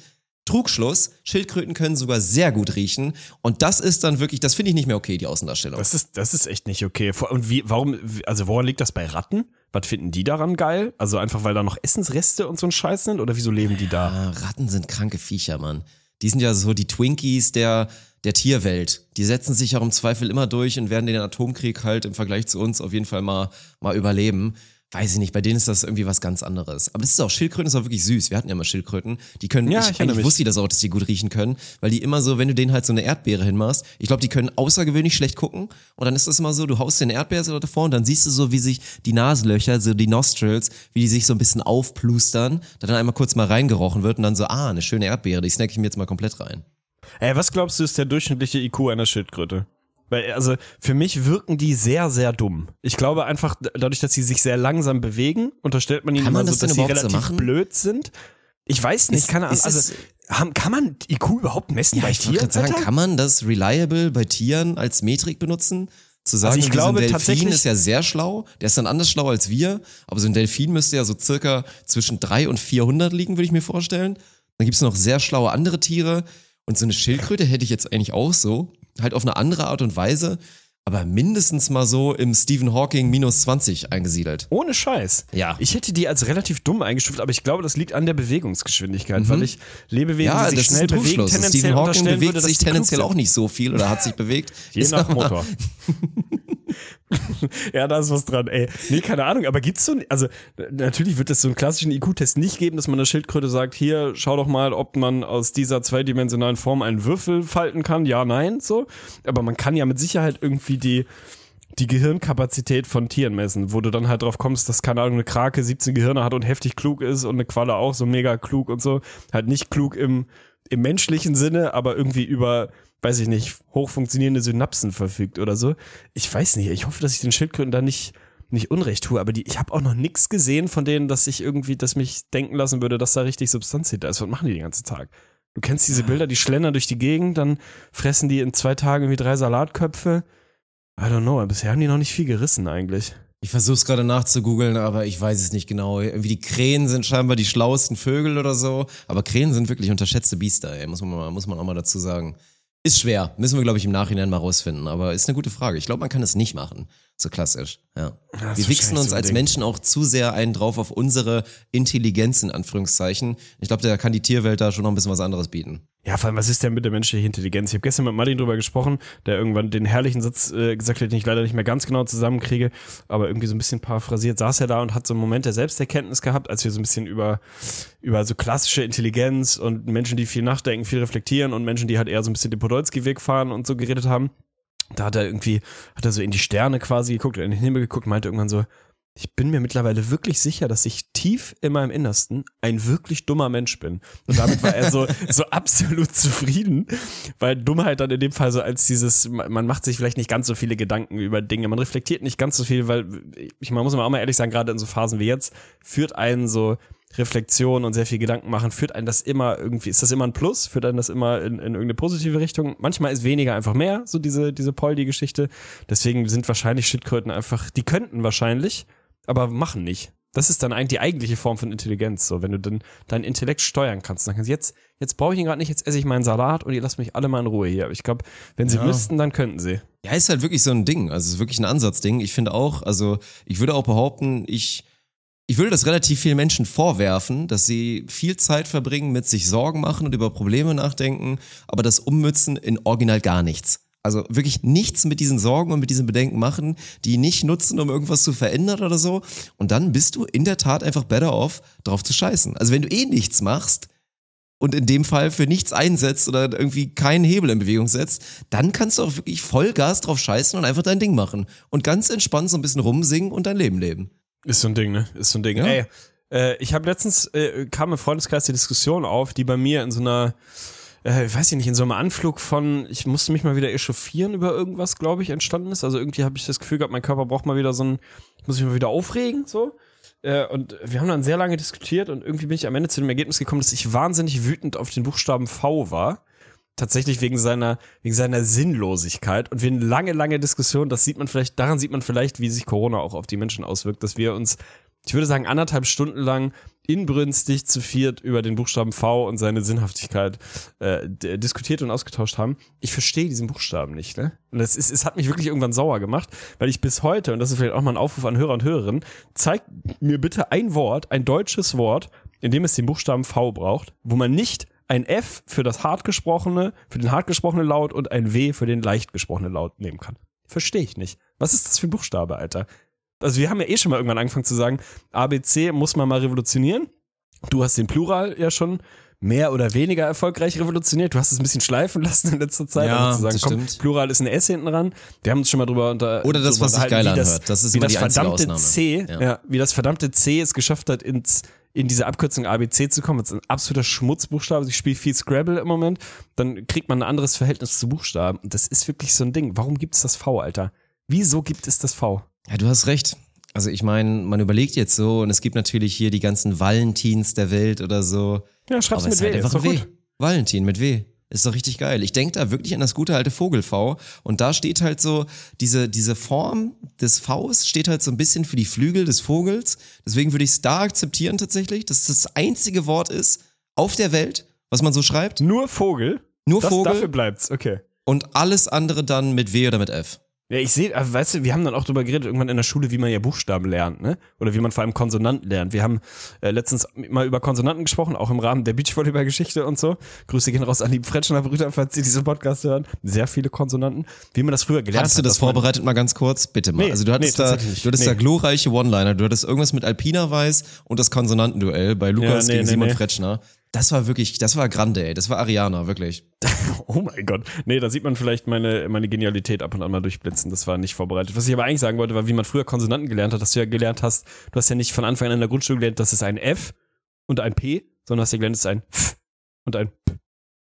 Trugschluss, Schildkröten können sogar sehr gut riechen und das ist dann wirklich, das finde ich nicht mehr okay, die Außendarstellung. Das ist, das ist echt nicht okay. Und wie, warum, also woran liegt das bei Ratten? Was finden die daran geil? Also einfach, weil da noch Essensreste und so ein Scheiß sind? Oder wieso leben die da? Ah, Ratten sind kranke Viecher, Mann. Die sind ja so die Twinkies der, der Tierwelt. Die setzen sich auch im Zweifel immer durch und werden den Atomkrieg halt im Vergleich zu uns auf jeden Fall mal, mal überleben. Weiß ich nicht, bei denen ist das irgendwie was ganz anderes. Aber das ist auch, Schildkröten ist auch wirklich süß. Wir hatten ja mal Schildkröten. Die können, Ja, ich, ich wusste das auch, dass die gut riechen können, weil die immer so, wenn du denen halt so eine Erdbeere hinmachst, ich glaube, die können außergewöhnlich schlecht gucken. Und dann ist das immer so, du haust den Erdbeer so davor und dann siehst du so, wie sich die Nasenlöcher, so die Nostrils, wie die sich so ein bisschen aufplustern, da dann einmal kurz mal reingerochen wird und dann so, ah, eine schöne Erdbeere, die snack ich mir jetzt mal komplett rein. Ey, was glaubst du, ist der durchschnittliche IQ einer Schildkröte? Weil, also, für mich wirken die sehr, sehr dumm. Ich glaube einfach, dadurch, dass sie sich sehr langsam bewegen, unterstellt man ihnen Kann man immer das so, dass sie so relativ machen? blöd sind. Ich weiß nicht, Ist- keine Ahnung. Also, es- haben, kann man IQ überhaupt messen bei ich wollte Tieren? gerade sagen, kann man das reliable bei Tieren als Metrik benutzen? Zu sagen, Also ich glaube so ein Delfin ist ja sehr schlau, der ist dann anders schlau als wir, aber so ein Delfin müsste ja so circa zwischen 3 und 400 liegen, würde ich mir vorstellen. Dann gibt's noch sehr schlaue andere Tiere und so eine Schildkröte hätte ich jetzt eigentlich auch so, halt auf eine andere Art und Weise, aber mindestens mal so im Stephen Hawking minus 20 eingesiedelt. Ohne Scheiß. Ja. Ich hätte die als relativ dumm eingestuft, aber ich glaube, das liegt an der Bewegungsgeschwindigkeit, weil ich Lebewesen, Mhm. Ja, die sich schnell ein bewegen, tendenziell Stephen Hawking bewegt würde, sich tendenziell auch nicht so viel oder hat sich bewegt. Je Ist nach Motor. ja, da ist was dran, ey. Nee, keine Ahnung, aber gibt's so, also natürlich wird es so einen klassischen IQ-Test nicht geben, dass man der Schildkröte sagt, hier, schau doch mal, ob man aus dieser zweidimensionalen Form einen Würfel falten kann. Ja, nein, so. Aber man kann ja mit Sicherheit irgendwie die, die Gehirnkapazität von Tieren messen, wo du dann halt drauf kommst, dass, keine Ahnung, eine Krake 17 Gehirne hat und heftig klug ist und eine Qualle auch so mega klug und so. Halt nicht klug im, im menschlichen Sinne, aber irgendwie über, weiß ich nicht, hochfunktionierende Synapsen verfügt oder so. Ich weiß nicht, ich hoffe, dass ich den Schildkröten da nicht, nicht Unrecht tue, aber die, ich habe auch noch nichts gesehen von denen, dass ich irgendwie, dass mich denken lassen würde, dass da richtig Substanz hinter ist. Was machen die den ganzen Tag? Du kennst diese Bilder, die schlendern durch die Gegend, dann fressen die in zwei Tagen wie drei Salatköpfe. I don't know, bisher haben die noch nicht viel gerissen eigentlich. Ich versuch's gerade nachzugoogeln, aber ich weiß es nicht genau. Irgendwie die Krähen sind scheinbar die schlauesten Vögel oder so. Aber Krähen sind wirklich unterschätzte Biester, ey. Muss man, mal, muss man auch mal dazu sagen. Ist schwer. Müssen wir, glaube ich, im Nachhinein mal rausfinden. Aber ist eine gute Frage. Ich glaube, man kann es nicht machen. So klassisch. Ja. Wir wichsen uns als Ding. Menschen auch zu sehr einen drauf auf unsere Intelligenz, in Anführungszeichen. Ich glaube, da kann die Tierwelt da schon noch ein bisschen was anderes bieten. Ja, vor allem, was ist denn mit der menschlichen Intelligenz? Ich habe gestern mit Martin drüber gesprochen, der irgendwann den herrlichen Satz äh, gesagt hat, den ich leider nicht mehr ganz genau zusammenkriege, aber irgendwie so ein bisschen paraphrasiert, saß er da und hat so einen Moment der Selbsterkenntnis gehabt, als wir so ein bisschen über, über so klassische Intelligenz und Menschen, die viel nachdenken, viel reflektieren und Menschen, die halt eher so ein bisschen den Podolski-Weg fahren und so geredet haben. Da hat er irgendwie, hat er so in die Sterne quasi geguckt, in den Himmel geguckt, meinte irgendwann so, ich bin mir mittlerweile wirklich sicher, dass ich tief in meinem Innersten ein wirklich dummer Mensch bin. Und damit war er so, so absolut zufrieden, weil Dummheit dann in dem Fall so als dieses, man macht sich vielleicht nicht ganz so viele Gedanken über Dinge, man reflektiert nicht ganz so viel, weil ich man muss mal auch mal ehrlich sagen, gerade in so Phasen wie jetzt, führt einen so Reflexion und sehr viel Gedanken machen, führt einen das immer irgendwie, ist das immer ein Plus, führt einen das immer in, in irgendeine positive Richtung. Manchmal ist weniger einfach mehr, so diese, diese Poldi-Geschichte. Deswegen sind wahrscheinlich Schildkröten einfach, die könnten wahrscheinlich, aber machen nicht. Das ist dann eigentlich die eigentliche Form von Intelligenz, so wenn du dann dein Intellekt steuern kannst. Dann kannst du jetzt, jetzt brauche ich ihn gerade nicht, jetzt esse ich meinen Salat und ihr lasst mich alle mal in Ruhe hier. Aber ich glaube, wenn sie Ja. müssten, dann könnten sie. Ja, ist halt wirklich so ein Ding. Also es ist wirklich ein Ansatzding. Ich finde auch, also ich würde auch behaupten, ich, ich würde das relativ vielen Menschen vorwerfen, dass sie viel Zeit verbringen mit sich Sorgen machen und über Probleme nachdenken, aber das Ummützen in original gar nichts. Also wirklich nichts mit diesen Sorgen und mit diesen Bedenken machen, die nicht nutzen, um irgendwas zu verändern oder so. Und dann bist du in der Tat einfach better off, drauf zu scheißen. Also wenn du eh nichts machst, und in dem Fall für nichts einsetzt oder irgendwie keinen Hebel in Bewegung setzt, dann kannst du auch wirklich Vollgas drauf scheißen und einfach dein Ding machen. Und ganz entspannt so ein bisschen rumsingen und dein Leben leben. Ist so ein Ding, ne? Ist so ein Ding. Ja. Ey, äh, ich habe letztens, äh, kam im Freundeskreis die Diskussion auf, die bei mir in so einer, äh, ich weiß ich nicht, in so einem Anflug von, ich musste mich mal wieder echauffieren über irgendwas, glaube ich, entstanden ist. Also irgendwie habe ich das Gefühl gehabt, mein Körper braucht mal wieder so ein, ich muss mich mal wieder aufregen, so. Äh, und wir haben dann sehr lange diskutiert und irgendwie bin ich am Ende zu dem Ergebnis gekommen, dass ich wahnsinnig wütend auf den Buchstaben V war. Tatsächlich wegen seiner, wegen seiner Sinnlosigkeit. Und wir eine lange, lange Diskussion, das sieht man vielleicht, daran sieht man vielleicht, wie sich Corona auch auf die Menschen auswirkt, dass wir uns, ich würde sagen, anderthalb Stunden lang inbrünstig zu viert über den Buchstaben V und seine Sinnhaftigkeit äh, diskutiert und ausgetauscht haben. Ich verstehe diesen Buchstaben nicht, ne? Und es, ist, es hat mich wirklich irgendwann sauer gemacht, weil ich bis heute, und das ist vielleicht auch mal ein Aufruf an Hörer und Hörerinnen, zeigt mir bitte ein Wort, ein deutsches Wort, in dem es den Buchstaben V braucht, wo man nicht ein F für das hart gesprochene, für den hart gesprochenen Laut und ein W für den leicht gesprochenen Laut nehmen kann. Verstehe ich nicht. Was ist das für ein Buchstabe, Alter? Also wir haben ja eh schon mal irgendwann angefangen zu sagen, ABC muss man mal revolutionieren. Du hast den Plural ja schon mehr oder weniger erfolgreich revolutioniert. Du hast es ein bisschen schleifen lassen in letzter Zeit. Ja, also zu sagen, das komm, stimmt. Plural ist ein S hinten dran. Wir haben uns schon mal drüber unter Oder das, was sich geil anhört. Das ist wie das verdammte Ausnahme. C, ja. Ja. wie das verdammte C es geschafft hat, ins, in diese Abkürzung ABC zu kommen. Das ist ein absoluter Schmutzbuchstabe. Ich spiele viel Scrabble im Moment. Dann kriegt man ein anderes Verhältnis zu Buchstaben. Und das ist wirklich so ein Ding. Warum gibt es das V, Alter? Wieso gibt es das V? Ja, du hast recht. Also ich meine, man überlegt jetzt so und es gibt natürlich hier die ganzen Valentins der Welt oder so. Ja, schreib's Aber mit es ist W. halt einfach ist ein W. Valentin mit W. Ist doch richtig geil. Ich denke da wirklich an das gute alte Vogel-V. Und da steht halt so, diese, diese Form des Vs steht halt so ein bisschen für die Flügel des Vogels. Deswegen würde ich es da akzeptieren tatsächlich, dass es das einzige Wort ist auf der Welt, was man so schreibt. Nur Vogel. Nur Das, Vogel Dafür bleibt's, okay. und alles andere dann mit W oder mit F. Ja, ich sehe, weißt du, wir haben dann auch drüber geredet, irgendwann in der Schule, wie man ja Buchstaben lernt, ne? Oder wie man vor allem Konsonanten lernt. Wir haben äh, letztens mal über Konsonanten gesprochen, auch im Rahmen der Beachvolleyball-Geschichte und so. Grüße gehen raus an die Fretschner Brüder, falls sie diesen Podcast hören. Sehr viele Konsonanten. Wie man das früher gelernt Hattest du hat. das dass man- vorbereitet mal ganz kurz? Bitte mal. Nee, also du hattest nee, da, du hattest da Nee. glorreiche One-Liner. Du hattest irgendwas mit Alpina Weiß und das Konsonantenduell bei Lukas nee, gegen Simon. Fretschner. Das war wirklich, das war grande, ey. Das war Ariana, wirklich. Oh mein Gott. Nee, da sieht man vielleicht meine, meine Genialität ab und an mal durchblitzen. Das war nicht vorbereitet. Was ich aber eigentlich sagen wollte, war, wie man früher Konsonanten gelernt hat, dass du ja gelernt hast, du hast ja nicht von Anfang an in der Grundschule gelernt, dass es ein F und ein P, sondern hast ja gelernt, es ist ein F und ein P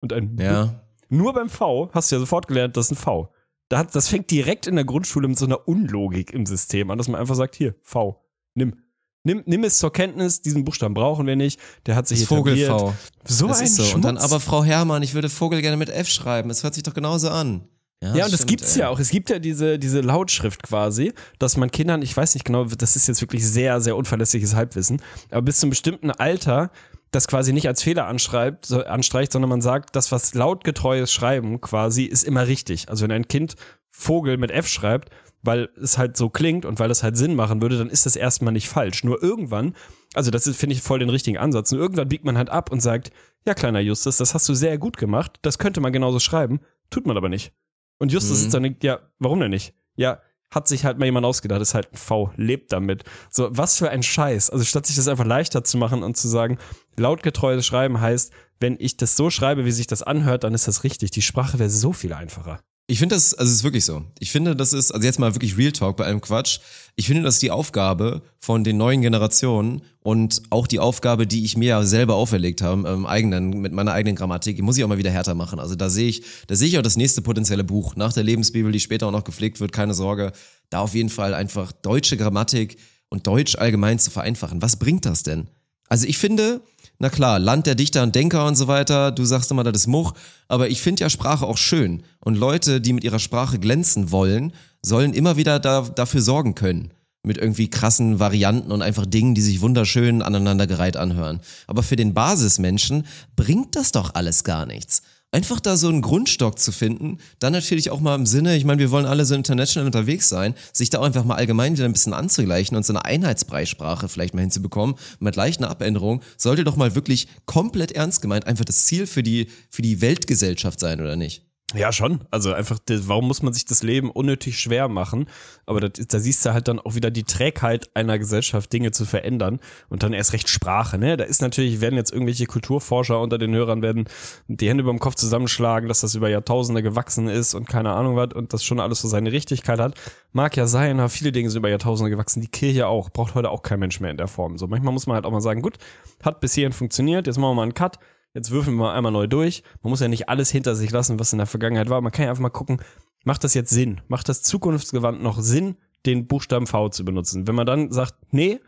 und ein B. Ja. Nur beim V hast du ja sofort gelernt, das ist ein V. Das fängt direkt in der Grundschule mit so einer Unlogik im System an, dass man einfach sagt, hier, V, nimm. Nimm, nimm es zur Kenntnis, diesen Buchstaben brauchen wir nicht. Der hat sich Das Vogel. V. So Das ein ist so. Und dann, aber Frau Herrmann, ich würde Vogel gerne mit F schreiben. Es hört sich doch genauso an. Ja, und das stimmt, gibt's ey. ja auch. Es gibt ja diese, diese Lautschrift quasi, dass man Kindern, ich weiß nicht genau, das ist jetzt wirklich sehr, sehr unverlässliches Halbwissen, aber bis zu einem bestimmten Alter das quasi nicht als Fehler anschreibt, so, anstreicht, sondern man sagt, das, was lautgetreues Schreiben quasi, ist immer richtig. Also wenn ein Kind Vogel mit F schreibt, weil es halt so klingt und weil es halt Sinn machen würde, dann ist das erstmal nicht falsch. Nur irgendwann, also das finde ich, voll den richtigen Ansatz. Und irgendwann biegt man halt ab und sagt, ja, kleiner Justus, das hast du sehr gut gemacht, das könnte man genauso schreiben, tut man aber nicht. Und Justus Mhm. sitzt dann, und denkt, ja, warum denn nicht? Ja, hat sich halt mal jemand ausgedacht, ist halt ein V, lebt damit. So, was für ein Scheiß. Also statt sich das einfach leichter zu machen und zu sagen, lautgetreues Schreiben heißt, wenn ich das so schreibe, wie sich das anhört, dann ist das richtig. Die Sprache wäre so viel einfacher. Ich finde das, also es ist wirklich so. Ich finde, das ist, also jetzt mal wirklich Real Talk bei allem Quatsch. Ich finde, das ist die Aufgabe von den neuen Generationen und auch die Aufgabe, die ich mir ja selber auferlegt habe, ähm, eigenen, mit meiner eigenen Grammatik, die muss ich auch mal wieder härter machen. Also da sehe ich, da sehe ich auch das nächste potenzielle Buch nach der Lebensbibel, die später auch noch gepflegt wird, keine Sorge. Da auf jeden Fall einfach deutsche Grammatik und Deutsch allgemein zu vereinfachen. Was bringt das denn? Also ich finde, na klar, Land der Dichter und Denker und so weiter, du sagst immer, das ist Much, aber ich finde ja Sprache auch schön. Und Leute, die mit ihrer Sprache glänzen wollen, sollen immer wieder da, dafür sorgen können. Mit irgendwie krassen Varianten und einfach Dingen, die sich wunderschön aneinandergereiht anhören. Aber für den Basismenschen bringt das doch alles gar nichts. Einfach da so einen Grundstock zu finden, dann natürlich auch mal im Sinne, ich meine, wir wollen alle so international unterwegs sein, sich da auch einfach mal allgemein wieder ein bisschen anzugleichen und so eine Einheitspreissprache vielleicht mal hinzubekommen, mit leichten Abänderungen, sollte doch mal wirklich komplett ernst gemeint einfach das Ziel für die, für die Weltgesellschaft sein, oder nicht? Ja, schon. Also einfach, warum muss man sich das Leben unnötig schwer machen? Aber das, da siehst du halt dann auch wieder die Trägheit einer Gesellschaft, Dinge zu verändern. Und dann erst recht Sprache, ne? Da ist natürlich, werden jetzt irgendwelche Kulturforscher unter den Hörern werden die Hände über dem Kopf zusammenschlagen, dass das über Jahrtausende gewachsen ist und keine Ahnung was und das schon alles so seine Richtigkeit hat. Mag ja sein, aber viele Dinge sind über Jahrtausende gewachsen. Die Kirche auch. Braucht heute auch kein Mensch mehr in der Form. So, manchmal muss man halt auch mal sagen, gut, hat bis hierhin funktioniert, jetzt machen wir mal einen Cut. Jetzt würfeln wir mal einmal neu durch. Man muss ja nicht alles hinter sich lassen, was in der Vergangenheit war. Man kann ja einfach mal gucken, macht das jetzt Sinn? Macht das zukunftsgewandt noch Sinn, den Buchstaben V zu benutzen? Wenn man dann sagt, nee,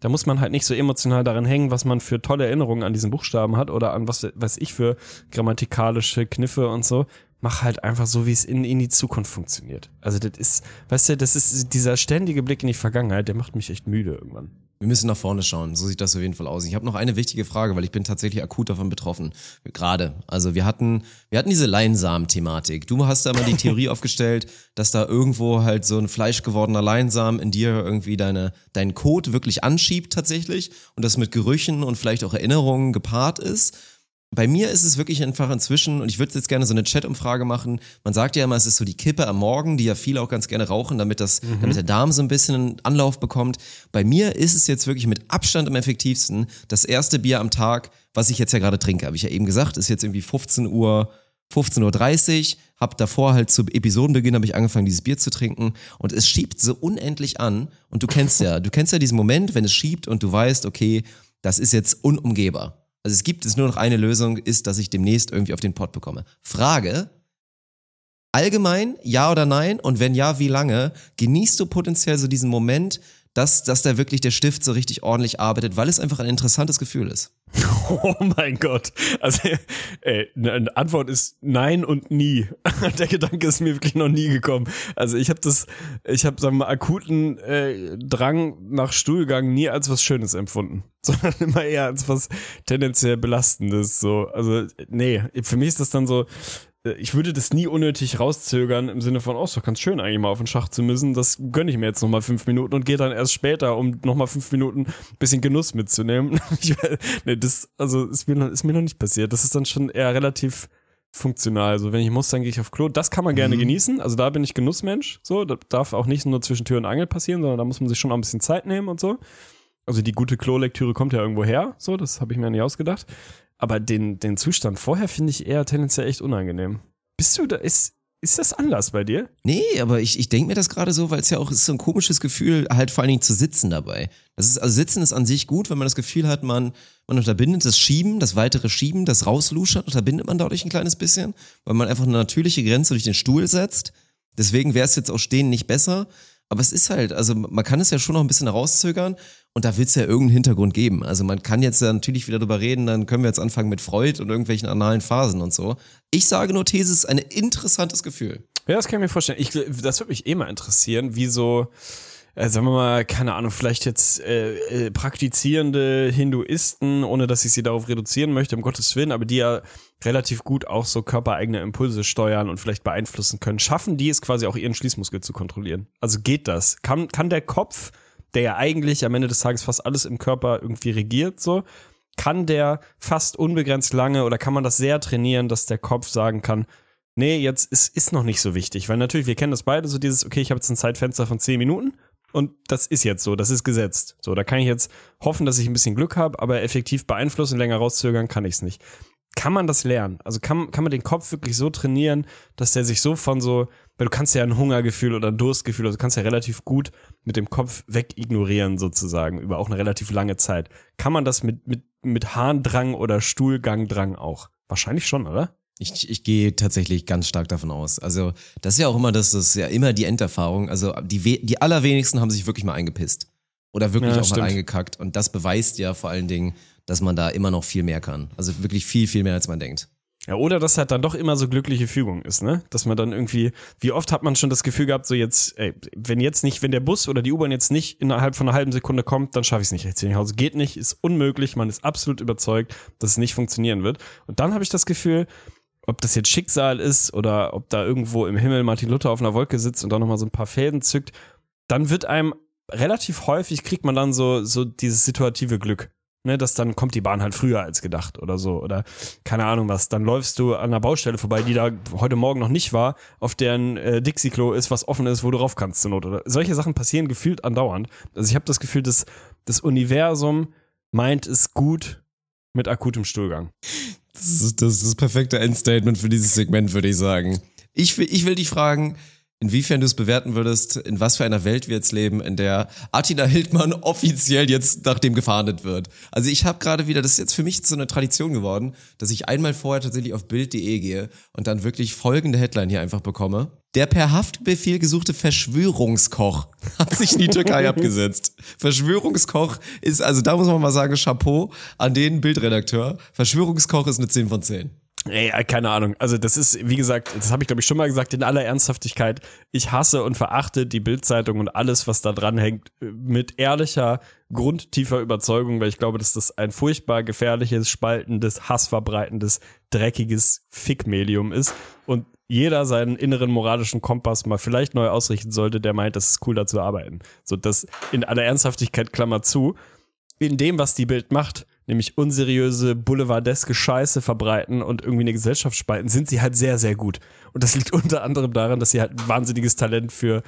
da muss man halt nicht so emotional daran hängen, was man für tolle Erinnerungen an diesen Buchstaben hat oder an was weiß ich für grammatikalische Kniffe und so. Mach halt einfach so, wie es in, in die Zukunft funktioniert. Also das ist, weißt du, das ist dieser ständige Blick in die Vergangenheit, der macht mich echt müde irgendwann. Wir müssen nach vorne schauen, so sieht das auf jeden Fall aus. Ich habe noch eine wichtige Frage, weil ich bin tatsächlich akut davon betroffen. Gerade. Also wir hatten, wir hatten diese Leinsamen-Thematik. Du hast da mal die Theorie aufgestellt, dass da irgendwo halt so ein fleischgewordener Leinsamen in dir irgendwie deine, deinen Code wirklich anschiebt tatsächlich und das mit Gerüchen und vielleicht auch Erinnerungen gepaart ist. Bei mir ist es wirklich einfach inzwischen, und ich würde jetzt gerne so eine Chat-Umfrage machen. Man sagt ja immer, es ist so die Kippe am Morgen, die ja viele auch ganz gerne rauchen, damit das, damit der Darm so ein bisschen einen Anlauf bekommt. Bei mir ist es jetzt wirklich mit Abstand am effektivsten das erste Bier am Tag, was ich jetzt ja gerade trinke. Habe ich ja eben gesagt, ist jetzt irgendwie 15 Uhr, 15.30 Uhr, hab davor halt zu Episodenbeginn habe ich angefangen, dieses Bier zu trinken und es schiebt so unendlich an und du kennst ja, du kennst ja diesen Moment, wenn es schiebt und du weißt, okay, das ist jetzt unumgehbar. Also es gibt es nur noch eine Lösung, ist, dass ich demnächst irgendwie auf den Pott bekomme. Frage, allgemein, ja oder nein? Und wenn ja, wie lange? Genießt du potenziell so diesen Moment, dass, dass da wirklich der Stift so richtig ordentlich arbeitet, weil es einfach ein interessantes Gefühl ist? Oh mein Gott. Also, ey, eine Antwort ist nein und nie. Der Gedanke ist mir wirklich noch nie gekommen. Also ich habe das, ich habe sagen wir mal akuten äh, Drang nach Stuhlgang nie als was Schönes empfunden, sondern immer eher als was tendenziell belastendes. So, also nee, für mich ist das dann so. Äh, Ich würde das nie unnötig rauszögern im Sinne von, oh, ist doch ganz schön eigentlich mal auf den Schach zu müssen. Das gönne ich mir jetzt nochmal fünf Minuten und gehe dann erst später, um nochmal fünf Minuten ein bisschen Genuss mitzunehmen. Ich, nee, das, also ist mir, noch, ist mir noch nicht passiert. Das ist dann schon eher relativ funktional. Also wenn ich muss, dann gehe ich auf Klo. Das kann man gerne genießen. Also da bin ich Genussmensch. So, das darf auch nicht nur zwischen Tür und Angel passieren, sondern da muss man sich schon auch ein bisschen Zeit nehmen und so. Also die gute Klolektüre kommt ja irgendwo her. So, das habe ich mir nicht ausgedacht. Aber den, den Zustand vorher finde ich eher tendenziell echt unangenehm. Bist du da, ist, ist das anders bei dir? Nee, aber ich, ich denke mir das gerade so, weil es ja auch ist so ein komisches Gefühl, halt vor allen Dingen zu sitzen dabei. Das ist, also Sitzen ist an sich gut, wenn man das Gefühl hat, man, man unterbindet das Schieben, das weitere Schieben, das Rausluschern, unterbindet man dadurch ein kleines bisschen, weil man einfach eine natürliche Grenze durch den Stuhl setzt. Deswegen wäre es jetzt auch Stehen nicht besser. Aber es ist halt, also man kann es ja schon noch ein bisschen herauszögern und da wird es ja irgendeinen Hintergrund geben. Also man kann jetzt ja natürlich wieder drüber reden, dann können wir jetzt anfangen mit Freud und irgendwelchen analen Phasen und so. Ich sage nur, These ist ein interessantes Gefühl. Ja, das kann ich mir vorstellen. Ich, das würde mich eh mal interessieren, wie so, äh, sagen wir mal, keine Ahnung, vielleicht jetzt äh, äh, praktizierende Hinduisten, ohne dass ich sie darauf reduzieren möchte, um Gottes Willen, aber die ja relativ gut auch so körpereigene Impulse steuern und vielleicht beeinflussen können. Schaffen die es quasi auch ihren Schließmuskel zu kontrollieren? Also geht das? Kann, kann der Kopf der ja eigentlich am Ende des Tages fast alles im Körper irgendwie regiert, so, kann der fast unbegrenzt lange oder kann man das sehr trainieren, dass der Kopf sagen kann, nee, jetzt ist, ist noch nicht so wichtig. Weil natürlich, wir kennen das beide, so dieses, okay, ich habe jetzt ein Zeitfenster von 10 Minuten und das ist jetzt so, das ist gesetzt. So, da kann ich jetzt hoffen, dass ich ein bisschen Glück habe, aber effektiv beeinflussen, länger rauszögern kann ich es nicht. Kann man das lernen? Also kann, kann man den Kopf wirklich so trainieren, dass der sich so von so weil du kannst ja ein Hungergefühl oder ein Durstgefühl, also du kannst ja relativ gut mit dem Kopf wegignorieren sozusagen über auch eine relativ lange Zeit. Kann man das mit, mit, mit Harndrang oder Stuhlgangdrang auch? Wahrscheinlich schon, oder? Ich, ich gehe tatsächlich ganz stark davon aus. Also, das ist ja auch immer das, das ist ja immer die Enderfahrung. Also, die, die allerwenigsten haben sich wirklich mal eingepisst. Oder wirklich ja, auch stimmt. mal eingekackt. Und das beweist ja vor allen Dingen, dass man da immer noch viel mehr kann. Also wirklich viel, viel mehr, als man denkt. Ja, oder dass halt dann doch immer so glückliche Fügung ist, ne? Dass man dann irgendwie, wie oft hat man schon das Gefühl gehabt, so jetzt, ey, wenn jetzt nicht, wenn der Bus oder die U-Bahn jetzt nicht innerhalb von einer halben Sekunde kommt, dann schaffe ich es nicht rechtzeitig nach Hause. Geht nicht, ist unmöglich, man ist absolut überzeugt, dass es nicht funktionieren wird. Und dann habe ich das Gefühl, ob das jetzt Schicksal ist oder ob da irgendwo im Himmel Martin Luther auf einer Wolke sitzt und da nochmal so ein paar Fäden zückt, dann wird einem relativ häufig kriegt man dann so, so dieses situative Glück ne, dass dann kommt die Bahn halt früher als gedacht oder so oder keine Ahnung was. Dann läufst du an einer Baustelle vorbei, die da heute Morgen noch nicht war, auf deren äh, Dixie-Klo ist, was offen ist, wo du rauf kannst zur Not. Oder solche Sachen passieren gefühlt andauernd. Also ich habe das Gefühl, dass das Universum meint es gut mit akutem Stuhlgang. Das ist das, ist das perfekte Endstatement für dieses Segment, würde ich sagen. Ich will, ich will dich fragen, inwiefern du es bewerten würdest, in was für einer Welt wir jetzt leben, in der Attila Hildmann offiziell jetzt nach dem gefahndet wird. Also ich habe gerade wieder, das ist jetzt für mich so eine Tradition geworden, dass ich einmal vorher tatsächlich auf Bild.de gehe und dann wirklich folgende Headline hier einfach bekomme. Der per Haftbefehl gesuchte Verschwörungskoch hat sich in die Türkei abgesetzt. Verschwörungskoch ist, also da muss man mal sagen, Chapeau an den Bildredakteur. Verschwörungskoch ist eine 10 von 10. Ey, äh, keine Ahnung. Also das ist, wie gesagt, das habe ich glaube ich schon mal gesagt, in aller Ernsthaftigkeit. Ich hasse und verachte die Bildzeitung und alles, was da dran hängt, mit ehrlicher, grundtiefer Überzeugung, weil ich glaube, dass das ein furchtbar gefährliches, spaltendes, hassverbreitendes, dreckiges Fickmedium ist und jeder seinen inneren moralischen Kompass mal vielleicht neu ausrichten sollte, der meint, das ist cool, da zu arbeiten. So, das in aller Ernsthaftigkeit, Klammer zu, in dem, was die Bild macht, nämlich unseriöse, boulevardeske Scheiße verbreiten und irgendwie eine Gesellschaft spalten, sind sie halt sehr, sehr gut. Und das liegt unter anderem daran, dass sie halt ein wahnsinniges Talent für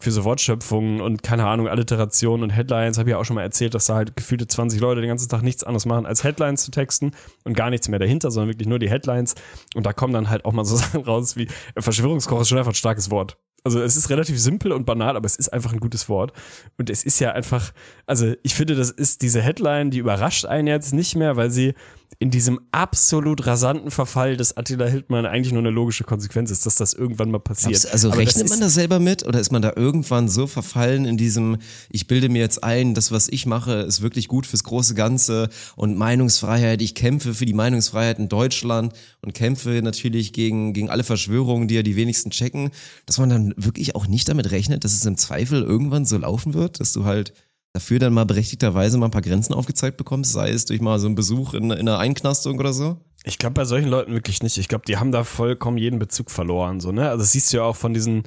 für so Wortschöpfungen und keine Ahnung, Alliterationen und Headlines, habe ich ja auch schon mal erzählt, dass da halt gefühlte 20 Leute den ganzen Tag nichts anderes machen, als Headlines zu texten und gar nichts mehr dahinter, sondern wirklich nur die Headlines. Und da kommen dann halt auch mal so Sachen raus wie Verschwörungskoch ist schon einfach ein starkes Wort. Also es ist relativ simpel und banal, aber es ist einfach ein gutes Wort. Und es ist ja einfach, also ich finde, das ist diese Headline, die überrascht einen jetzt nicht mehr, weil sie in diesem absolut rasanten Verfall des Attila Hildmann eigentlich nur eine logische Konsequenz ist, dass das irgendwann mal passiert. Glaubst, also Aber rechnet man da selber mit oder ist man da irgendwann so verfallen in diesem, ich bilde mir jetzt ein, das, was ich mache, ist wirklich gut fürs große Ganze und Meinungsfreiheit, ich kämpfe für die Meinungsfreiheit in Deutschland und kämpfe natürlich gegen, gegen alle Verschwörungen, die ja die wenigsten checken, dass man dann wirklich auch nicht damit rechnet, dass es im Zweifel irgendwann so laufen wird, dass du halt dafür dann mal berechtigterweise mal ein paar Grenzen aufgezeigt bekommst, sei es durch mal so einen Besuch in, in einer Einknastung oder so? Ich glaube bei solchen Leuten wirklich nicht. Ich glaube, die haben da vollkommen jeden Bezug verloren, so, ne? Also das siehst du ja auch von diesen,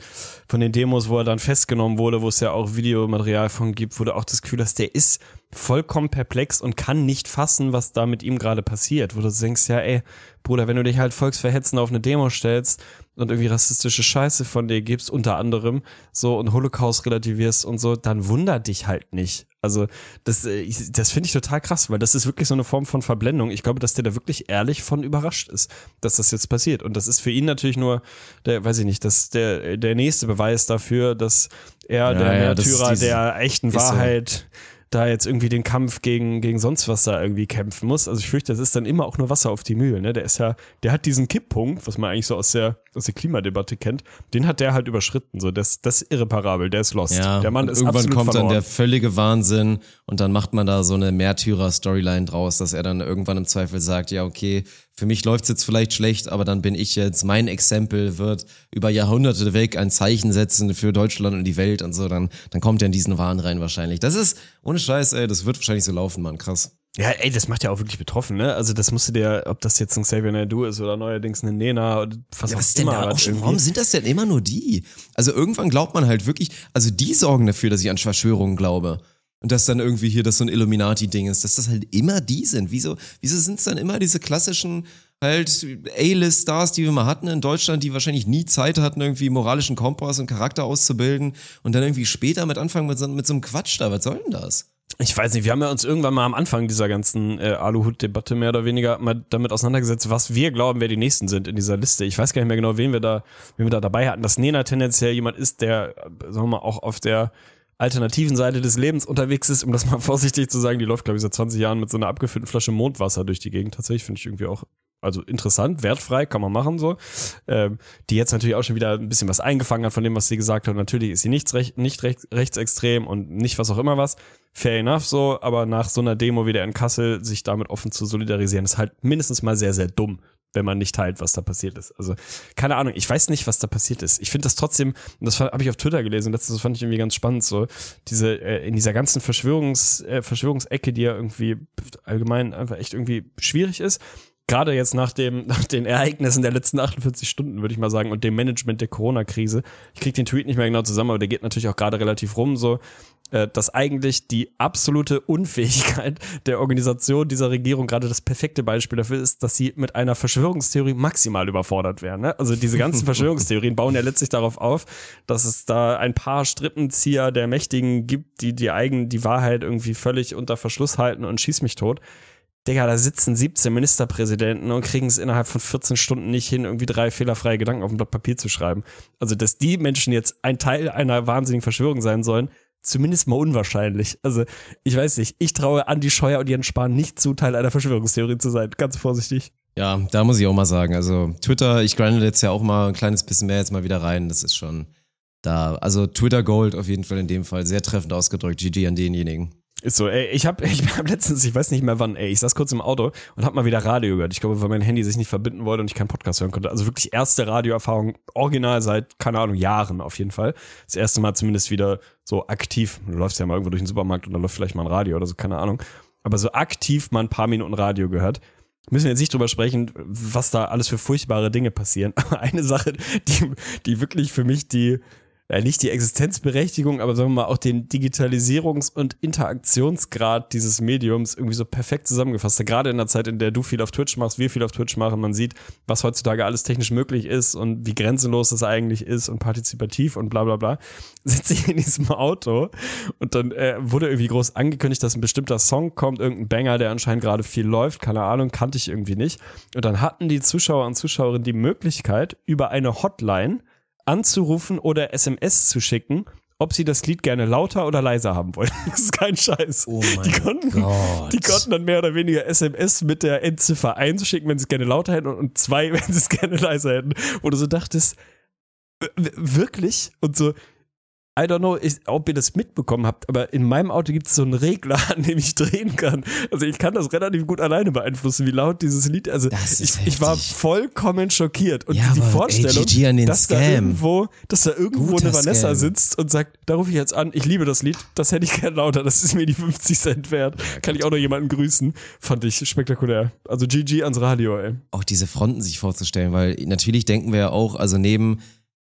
von den Demos, wo er dann festgenommen wurde, wo es ja auch Videomaterial von gibt, wo du auch das Gefühl hast, der ist vollkommen perplex und kann nicht fassen, was da mit ihm gerade passiert. Wo du denkst, ja, ey, Bruder, wenn du dich halt volksverhetzend auf eine Demo stellst und irgendwie rassistische Scheiße von dir gibst, unter anderem, so und Holocaust relativierst und so, dann wundert dich halt nicht. Also das, äh, das finde ich total krass, weil das ist wirklich so eine Form von Verblendung. Ich glaube, dass der da wirklich ehrlich von überrascht ist, dass das jetzt passiert. Und das ist für ihn natürlich nur, der, weiß ich nicht, dass der, der nächste Beweis dafür, dass er ja, der ja, Märtyrer der echten Wahrheit da jetzt irgendwie den Kampf gegen, gegen sonst was da irgendwie kämpfen muss. Also ich fürchte, das ist dann immer auch nur Wasser auf die Mühlen. Ne? Der ist ja, der hat diesen Kipppunkt, was man eigentlich so aus der, aus der Klimadebatte kennt, den hat der halt überschritten. So, das, das ist irreparabel, der ist lost. Ja, der Mann ist irgendwann absolut kommt verloren. dann der völlige Wahnsinn und dann macht man da so eine Märtyrer-Storyline draus, dass er dann irgendwann im Zweifel sagt, ja, okay, für mich läuft's jetzt vielleicht schlecht, aber dann bin ich jetzt, mein Exempel wird über Jahrhunderte weg ein Zeichen setzen für Deutschland und die Welt und so, dann, dann kommt er in diesen Wahn rein wahrscheinlich. Das ist, ohne Scheiß, ey, das wird wahrscheinlich so laufen, Mann, krass. Ja, ey, das macht ja auch wirklich betroffen, ne? Also das musste der, ob das jetzt ein Xavier Naidoo ist oder neuerdings eine Nena oder was Ja, was denn immer. da auch schon, warum sind das denn immer nur die? Also irgendwann glaubt man halt wirklich, also die sorgen dafür, dass ich an Verschwörungen glaube. Und dass dann irgendwie hier das so ein Illuminati-Ding ist, dass das halt immer die sind. Wieso, wieso sind es dann immer diese klassischen halt A-List-Stars, die wir mal hatten in Deutschland, die wahrscheinlich nie Zeit hatten, irgendwie moralischen Kompass und Charakter auszubilden und dann irgendwie später mit anfangen mit so, mit so einem Quatsch da. Was soll denn das? Ich weiß nicht, wir haben ja uns irgendwann mal am Anfang dieser ganzen äh, Aluhut-Debatte mehr oder weniger mal damit auseinandergesetzt, was wir glauben, wer die Nächsten sind in dieser Liste. Ich weiß gar nicht mehr genau, wen wir da, wen wir da dabei hatten. Dass Nena tendenziell jemand ist, der, äh, sagen wir mal, auch auf der alternativen Seite des Lebens unterwegs ist, um das mal vorsichtig zu sagen. Die läuft, glaube ich, seit 20 Jahren mit so einer abgefüllten Flasche Mondwasser durch die Gegend. Tatsächlich finde ich irgendwie auch also interessant, wertfrei, kann man machen so. Ähm, die jetzt natürlich auch schon wieder ein bisschen was eingefangen hat von dem, was sie gesagt hat. Natürlich ist sie nicht, recht, nicht recht, rechtsextrem und nicht was auch immer was. Fair enough so, aber nach so einer Demo wieder in Kassel sich damit offen zu solidarisieren, ist halt mindestens mal sehr, sehr dumm wenn man nicht teilt, was da passiert ist. Also, keine Ahnung, ich weiß nicht, was da passiert ist. Ich finde das trotzdem, und das habe ich auf Twitter gelesen, letztes das fand ich irgendwie ganz spannend, so, diese, äh, in dieser ganzen Verschwörungs, äh, Verschwörungsecke, die ja irgendwie allgemein einfach echt irgendwie schwierig ist, gerade jetzt nach dem, nach den Ereignissen der letzten 48 Stunden, würde ich mal sagen, und dem Management der Corona-Krise. Ich kriege den Tweet nicht mehr genau zusammen, aber der geht natürlich auch gerade relativ rum, so, äh, dass eigentlich die absolute Unfähigkeit der Organisation dieser Regierung gerade das perfekte Beispiel dafür ist, dass sie mit einer Verschwörungstheorie maximal überfordert werden. Ne? Also diese ganzen Verschwörungstheorien bauen ja letztlich darauf auf, dass es da ein paar Strippenzieher der Mächtigen gibt, die die eigen, die Wahrheit irgendwie völlig unter Verschluss halten und schieß mich tot. Digga, da sitzen 17 Ministerpräsidenten und kriegen es innerhalb von 14 Stunden nicht hin, irgendwie drei fehlerfreie Gedanken auf ein Blatt Papier zu schreiben. Also, dass die Menschen jetzt ein Teil einer wahnsinnigen Verschwörung sein sollen, zumindest mal unwahrscheinlich. Also, ich weiß nicht, ich traue Andi Scheuer und Jens Spahn nicht zu, Teil einer Verschwörungstheorie zu sein. Ganz vorsichtig. Ja, da muss ich auch mal sagen. Also Twitter, ich grinde jetzt ja auch mal ein kleines bisschen mehr jetzt mal wieder rein. Das ist schon da. Also Twitter Gold auf jeden Fall in dem Fall. Sehr treffend ausgedrückt. GG an denjenigen. Ist so, ey, ich habe ich hab letztens, ich weiß nicht mehr wann, ey, ich saß kurz im Auto und hab mal wieder Radio gehört. Ich glaube, weil mein Handy sich nicht verbinden wollte und ich keinen Podcast hören konnte. Also wirklich erste Radioerfahrung, original seit, keine Ahnung, Jahren auf jeden Fall. Das erste Mal zumindest wieder so aktiv. Du läufst ja mal irgendwo durch den Supermarkt und da läuft vielleicht mal ein Radio oder so, keine Ahnung. Aber so aktiv mal ein paar Minuten Radio gehört. Müssen wir jetzt nicht drüber sprechen, was da alles für furchtbare Dinge passieren. Aber eine Sache, die, die wirklich für mich die, äh, nicht die Existenzberechtigung, aber sagen wir mal auch den Digitalisierungs- und Interaktionsgrad dieses Mediums irgendwie so perfekt zusammengefasst. Gerade in der Zeit, in der du viel auf Twitch machst, wir viel auf Twitch machen, man sieht, was heutzutage alles technisch möglich ist und wie grenzenlos es eigentlich ist und partizipativ und bla bla bla, sitze ich in diesem Auto und dann äh, wurde irgendwie groß angekündigt, dass ein bestimmter Song kommt, irgendein Banger, der anscheinend gerade viel läuft, keine Ahnung, kannte ich irgendwie nicht. Und dann hatten die Zuschauer und Zuschauerinnen die Möglichkeit, über eine Hotline anzurufen oder SMS zu schicken, ob sie das Lied gerne lauter oder leiser haben wollen. Das ist kein Scheiß. Oh mein die konnten, Gott. Die konnten dann mehr oder weniger SMS mit der Endziffer 1 schicken, wenn sie es gerne lauter hätten und, und zwei, wenn sie es gerne leiser hätten. Wo du so dachtest, wirklich? Und so, I don't know, ich, ob ihr das mitbekommen habt, aber in meinem Auto gibt es so einen Regler, an dem ich drehen kann. Also ich kann das relativ gut alleine beeinflussen, wie laut dieses Lied. Also Das ist ich, ich war vollkommen schockiert. Und Ja, die Vorstellung, AGG an den dass, da Scam. irgendwo, dass da irgendwo Guter eine Vanessa Scam. sitzt und sagt, da rufe ich jetzt an, ich liebe das Lied, das hätte ich gerne lauter, das ist mir die 50 Cent wert. Kann ich auch noch jemanden grüßen. Fand ich spektakulär. Also GG ans Radio, ey. auch diese Fronten sich vorzustellen, weil natürlich denken wir ja auch, also neben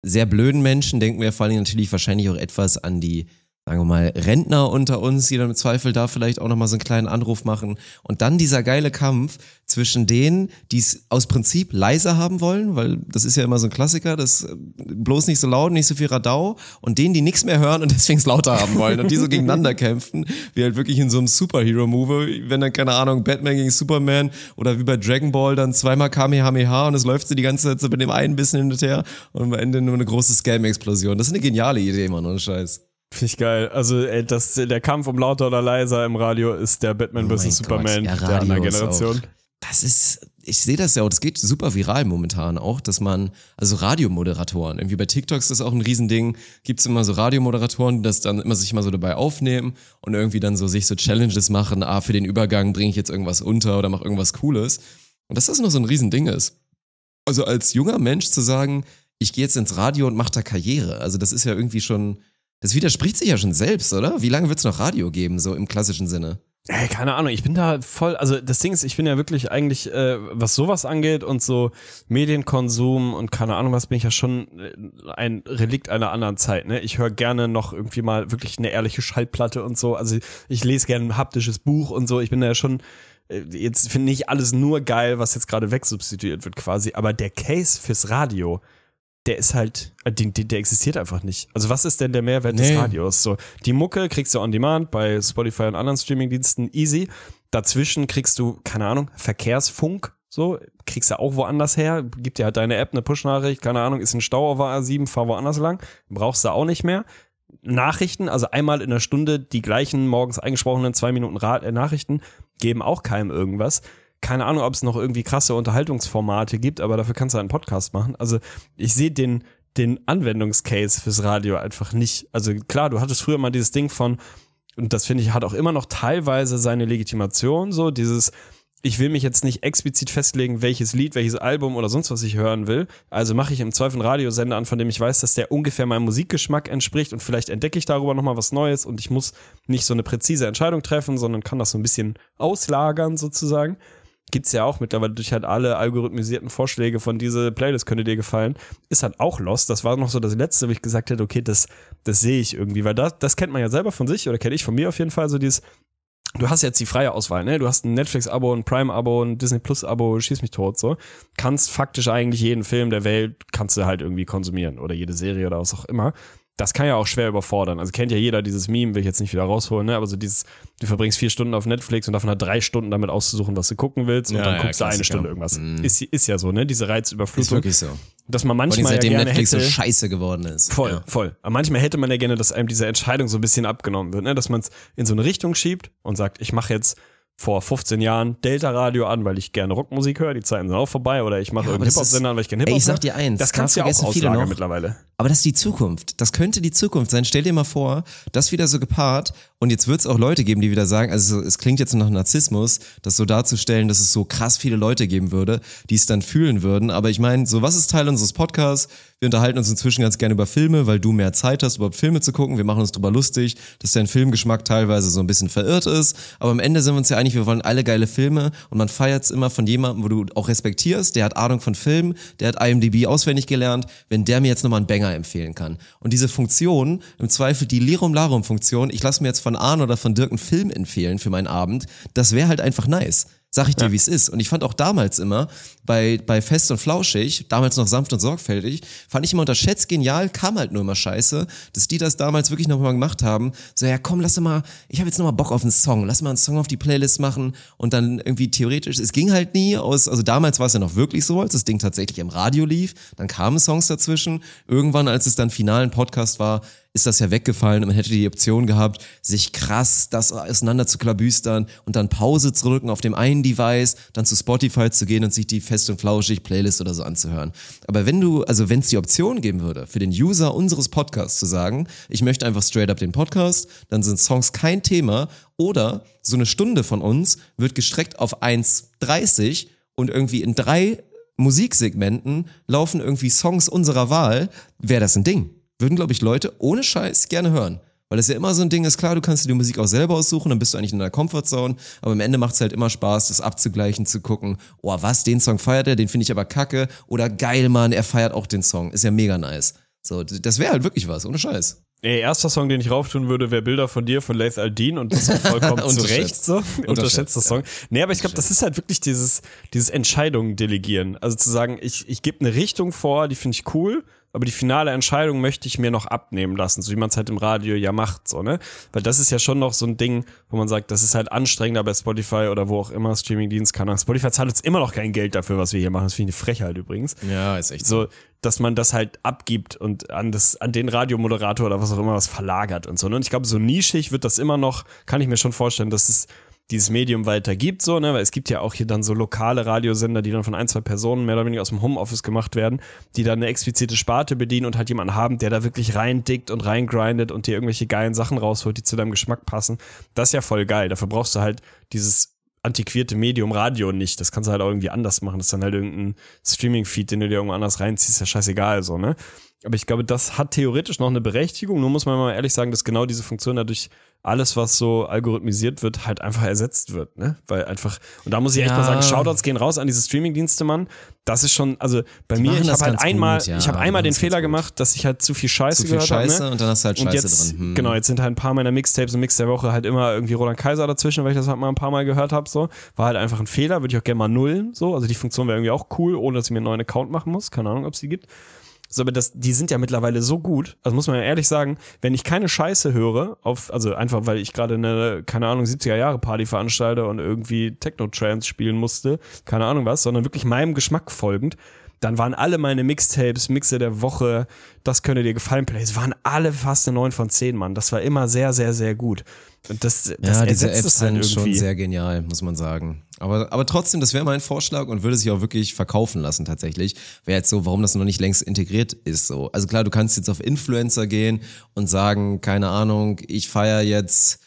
sehr blöden Menschen denken wir vor allem natürlich wahrscheinlich auch etwas an die, sagen wir mal, Rentner unter uns, die dann im Zweifel da vielleicht auch nochmal so einen kleinen Anruf machen. Und dann dieser geile Kampf zwischen denen, die es aus Prinzip leiser haben wollen, weil das ist ja immer so ein Klassiker, das äh, bloß nicht so laut, nicht so viel Radau, und denen, die nichts mehr hören und deswegen es lauter haben wollen und die so gegeneinander kämpfen, wie halt wirklich in so einem Superhero-Movie, wenn dann, keine Ahnung, Batman gegen Superman oder wie bei Dragon Ball dann zweimal Kamehameha und es läuft so die ganze Zeit so mit dem einen bisschen hin und her und am Ende nur eine große Scam-Explosion. Das ist eine geniale Idee, Mann, ohne Scheiß. Finde ich geil. Also ey, das, der Kampf um lauter oder leiser im Radio ist der Batman Oh vs. Superman ja, der anderen Generation. Das ist, ich sehe das ja auch, das geht super viral momentan auch, dass man, also Radiomoderatoren, irgendwie bei TikTok ist das auch ein Riesending, gibt's immer so Radiomoderatoren, die das dann immer sich mal so dabei aufnehmen und irgendwie dann so sich so Challenges machen, ah, für den Übergang bringe ich jetzt irgendwas unter oder mache irgendwas Cooles. Und dass das noch so ein Riesending ist. Also als junger Mensch zu sagen, ich gehe jetzt ins Radio und mache da Karriere, also das ist ja irgendwie schon, das widerspricht sich ja schon selbst, oder? Wie lange wird's noch Radio geben, so im klassischen Sinne? Ey, keine Ahnung, ich bin da voll, also das Ding ist, ich bin ja wirklich eigentlich, äh, was sowas angeht und so Medienkonsum und keine Ahnung was, bin ich ja schon äh, ein Relikt einer anderen Zeit, ne? Ich höre gerne noch irgendwie mal wirklich eine ehrliche Schallplatte und so, also ich lese gerne ein haptisches Buch und so, ich bin da ja schon, äh, jetzt finde ich alles nur geil, was jetzt gerade wegsubstituiert wird quasi, aber der Case fürs Radio, der ist halt, äh, der, der existiert einfach nicht. Also was ist denn der Mehrwert Nee. des Radios? So, die Mucke kriegst du on demand bei Spotify und anderen Streamingdiensten easy. Dazwischen kriegst du, keine Ahnung, Verkehrsfunk, so, kriegst du auch woanders her, gibt dir halt deine App eine Push-Nachricht, keine Ahnung, ist ein Stau auf der A7, fahr woanders lang, brauchst du auch nicht mehr. Nachrichten, also einmal in der Stunde die gleichen morgens eingesprochenen zwei Minuten äh, Nachrichten, geben auch keinem irgendwas. Keine Ahnung, ob es noch irgendwie krasse Unterhaltungsformate gibt, aber dafür kannst du einen Podcast machen. Also ich sehe den, den Anwendungscase fürs Radio einfach nicht. Also klar, du hattest früher mal dieses Ding von, und das finde ich hat auch immer noch teilweise seine Legitimation, so dieses, ich will mich jetzt nicht explizit festlegen, welches Lied, welches Album oder sonst was ich hören will. Also mache ich im Zweifel einen Radiosender an, von dem ich weiß, dass der ungefähr meinem Musikgeschmack entspricht und vielleicht entdecke ich darüber nochmal was Neues und ich muss nicht so eine präzise Entscheidung treffen, sondern kann das so ein bisschen auslagern sozusagen. Gibt's ja auch mittlerweile durch halt alle algorithmisierten Vorschläge von diese Playlist könnte dir gefallen. Ist halt auch Lost. Das war noch so das letzte, wo ich gesagt hätte, okay, das, das sehe ich irgendwie, weil das, das kennt man ja selber von sich oder kenne ich von mir auf jeden Fall, so dieses, du hast jetzt die freie Auswahl, ne? Du hast ein Netflix-Abo, ein Prime-Abo, ein Disney Plus-Abo, schieß mich tot, so. Kannst faktisch eigentlich jeden Film der Welt, kannst du halt irgendwie konsumieren oder jede Serie oder was auch immer. Das kann ja auch schwer überfordern. Also kennt ja jeder dieses Meme, will ich jetzt nicht wieder rausholen, ne? Aber so dieses, du verbringst vier Stunden auf Netflix und davon hat drei Stunden damit auszusuchen, was du gucken willst und Ja, dann ja, guckst du eine. Stunde irgendwas. Mhm. Ist, ist ja so, ne? Diese Ist Reizüberflutung. wirklich so. Dass man manchmal ja seitdem gerne Netflix hätte, so scheiße geworden ist. Voll, Ja. voll. Aber manchmal hätte man ja gerne, dass einem diese Entscheidung so ein bisschen abgenommen wird, ne? dass man es in so eine Richtung schiebt und sagt, ich mache jetzt vor 15 Jahren Delta-Radio an, weil ich gerne Rockmusik höre, die Zeiten sind auch vorbei, oder ich mache Ja, ist- Hip-Hop-Sender an, weil ich gerne Hip-Hop ich sag höre. dir eins, Das da kannst du ja auch auslagern mittlerweile. Aber das ist die Zukunft. Das könnte die Zukunft sein. Stell dir mal vor, das wieder so gepaart. Und jetzt wird es auch Leute geben, die wieder sagen, also es klingt jetzt nach Narzissmus, das so darzustellen, dass es so krass viele Leute geben würde, die es dann fühlen würden. Aber ich meine, so was ist Teil unseres Podcasts? Wir unterhalten uns inzwischen ganz gerne über Filme, weil du mehr Zeit hast, überhaupt Filme zu gucken. Wir machen uns drüber lustig, dass dein Filmgeschmack teilweise so ein bisschen verirrt ist. Aber am Ende sind wir uns ja einig, wir wollen alle geile Filme und man feiert es immer von jemandem, wo du auch respektierst, der hat Ahnung von Filmen, der hat IMDb auswendig gelernt, wenn der mir jetzt nochmal einen Banger empfehlen kann. Und diese Funktion, im Zweifel die Lirum Larum Funktion, ich lasse mir jetzt von Arne oder von Dirk einen Film empfehlen für meinen Abend, das wäre halt einfach nice. Sag ich dir, wie es ist. Und ich fand auch damals immer bei, bei Fest und Flauschig, damals noch sanft und sorgfältig, fand ich immer unterschätzt genial, kam halt nur immer scheiße, dass die das damals wirklich nochmal gemacht haben. So, ja komm, lass mal, ich habe jetzt nochmal Bock auf einen Song, lass mal einen Song auf die Playlist machen und dann irgendwie theoretisch, es ging halt nie aus, also damals war es ja noch wirklich so, als das Ding tatsächlich im Radio lief, dann kamen Songs dazwischen. Irgendwann, als es dann final ein Podcast war, ist das ja weggefallen und man hätte die Option gehabt, sich krass das auseinander zu klabüstern und dann Pause zu drücken auf dem einen Device, dann zu Spotify zu gehen und sich die fest und flauschig Playlist oder so anzuhören. Aber wenn du, also wenn es die Option geben würde, für den User unseres Podcasts zu sagen, ich möchte einfach straight up den Podcast, dann sind Songs kein Thema oder so eine Stunde von uns wird gestreckt auf 1,30 und irgendwie in drei Musiksegmenten laufen irgendwie Songs unserer Wahl, wäre das ein Ding würden, glaube ich, Leute ohne Scheiß gerne hören. Weil es ja immer so ein Ding ist, klar, du kannst dir die Musik auch selber aussuchen, dann bist du eigentlich in deiner Comfortzone, aber am Ende macht es halt immer Spaß, das abzugleichen, zu gucken, oh, was, den Song feiert er, den finde ich aber kacke, oder geil, Mann, er feiert auch den Song, ist ja mega nice. So, das wäre halt wirklich was, ohne Scheiß. Ey, erster Song, den ich rauftun würde, wäre Bilder von dir von Laith Aldin und das ist vollkommen zu Unterschätzt. Recht so. Unterschätzter Song. Nee, aber ich glaube, das ist halt wirklich dieses, dieses Entscheidungen delegieren. Also zu sagen, ich, ich gebe eine Richtung vor, die finde ich cool, aber die finale Entscheidung möchte ich mir noch abnehmen lassen, so wie man es halt im Radio ja macht, so, ne? Weil das ist ja schon noch so ein Ding, wo man sagt, das ist halt anstrengender bei Spotify oder wo auch immer Streamingdienst kann. Spotify zahlt uns immer noch kein Geld dafür, was wir hier machen. Das finde ich eine Frechheit übrigens. Ja, ist echt so. Dass man das halt abgibt und an das, an den Radiomoderator oder was auch immer was verlagert und so. Ne? Und ich glaube, so nischig wird das immer noch, kann ich mir schon vorstellen, dass es dieses Medium weiter gibt, so, ne? Weil es gibt ja auch hier dann so lokale Radiosender, die dann von ein, zwei Personen mehr oder weniger aus dem Homeoffice gemacht werden, die dann eine explizite Sparte bedienen und halt jemanden haben, der da wirklich reindickt und reingrindet und dir irgendwelche geilen Sachen rausholt, die zu deinem Geschmack passen. Das ist ja voll geil. Dafür brauchst du halt dieses antiquierte Medium Radio nicht. Das kannst du halt auch irgendwie anders machen. Das ist dann halt irgendein Streaming-Feed, den du dir irgendwo anders reinziehst, ist ja scheißegal, so, ne? Aber ich glaube, das hat theoretisch noch eine Berechtigung. Nur muss man mal ehrlich sagen, dass genau diese Funktion dadurch alles, was so algorithmisiert wird, halt einfach ersetzt wird, ne? Weil einfach, und da muss ich ja. echt mal sagen, Shoutouts gehen raus an diese Streaming-Dienste, Mann. Das ist schon, also bei Die mir, ich habe halt einmal, gut, ja, ich habe einmal den Fehler gemacht, dass ich halt zu viel Scheiße zu viel gehört habe. Ne? und dann hast du halt Scheiße jetzt, drin. Hm. Genau, jetzt sind halt ein paar meiner Mixtapes und Mix der Woche halt immer irgendwie Roland Kaiser dazwischen, weil ich das halt mal ein paar Mal gehört habe, so. War halt einfach ein Fehler, würde ich auch gerne mal nullen, so. Also die Funktion wäre irgendwie auch cool, ohne dass ich mir einen neuen Account machen muss. Keine Ahnung, ob es die gibt. So, aber das, die sind ja mittlerweile so gut. Also muss man ja ehrlich sagen, wenn ich keine Scheiße höre, auf, also einfach weil ich gerade eine, keine Ahnung, 70er Jahre Party veranstalte und irgendwie Techno-Trance spielen musste, keine Ahnung was, sondern wirklich meinem Geschmack folgend, dann waren alle meine Mixtapes, Mixe der Woche, das könnte dir gefallen, Plays, waren alle fast eine 9 von 10, Mann. Das war immer sehr, sehr, sehr gut. Und das, das ja, diese Apps halt sind schon sehr genial, muss man sagen. Aber, aber trotzdem, das wäre mein Vorschlag und würde sich auch wirklich verkaufen lassen tatsächlich. Wäre jetzt so, warum das noch nicht längst integriert ist so. Also klar, du kannst jetzt auf Influencer gehen und sagen, keine Ahnung, ich feiere jetzt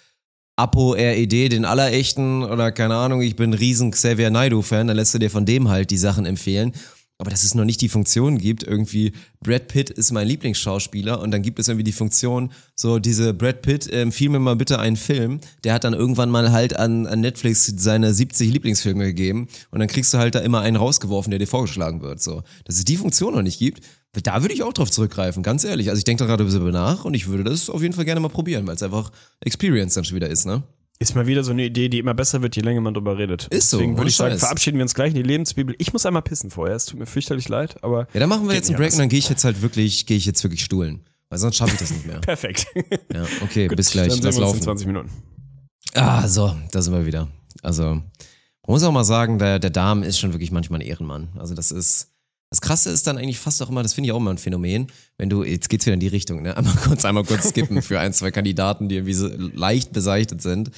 Apo RED, den allerechten, oder keine Ahnung, ich bin ein riesen Xavier Naidoo-Fan, dann lässt du dir von dem halt die Sachen empfehlen aber dass es noch nicht die Funktion gibt, irgendwie Brad Pitt ist mein Lieblingsschauspieler und dann gibt es irgendwie die Funktion, so diese Brad Pitt, ähm, empfiehl mir mal bitte einen Film, der hat dann irgendwann mal halt an, an Netflix seine 70 Lieblingsfilme gegeben und dann kriegst du halt da immer einen rausgeworfen, der dir vorgeschlagen wird, so. Dass es die Funktion noch nicht gibt, da würde ich auch drauf zurückgreifen, ganz ehrlich. Also ich denke da gerade ein bisschen nach und ich würde das auf jeden Fall gerne mal probieren, weil es einfach Experience dann schon wieder ist, ne? Ist mal wieder so eine Idee, die immer besser wird, je länger man drüber redet. Ist so. Deswegen würde ich sagen, Scheiß. verabschieden wir uns gleich in die Lebensbibel. Ich muss einmal pissen vorher. Es tut mir fürchterlich leid, aber. Ja, dann machen wir jetzt einen Break und dann gehe ich jetzt halt wirklich, gehe ich jetzt wirklich stuhlen. Weil sonst schaffe ich das nicht mehr. Perfekt. Ja, okay, Gut, bis gleich. Dann Lass laufen. In 20 Minuten. Ah, so, da sind wir wieder. Also, man muss auch mal sagen, der, der Darm ist schon wirklich manchmal ein Ehrenmann. Also, das ist, das Krasse ist dann eigentlich fast auch immer, das finde ich auch immer ein Phänomen, wenn du, jetzt geht's wieder in die Richtung, ne? Einmal kurz, einmal kurz skippen für ein, zwei Kandidaten, die irgendwie so leicht beseichtet sind.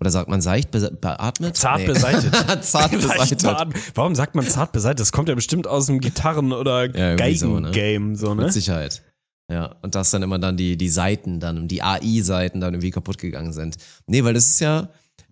Oder sagt man seicht beatmet? Zart nee. beseitet. zart beseitet. Warum sagt man zart beseitet? Das kommt ja bestimmt aus dem Gitarren- oder ja, Geigen-Game, so, ne? so, ne? Mit Sicherheit. Ja, und dass dann immer dann die, die Seiten dann, die AI-Seiten dann irgendwie kaputt gegangen sind. Nee, weil das ist ja,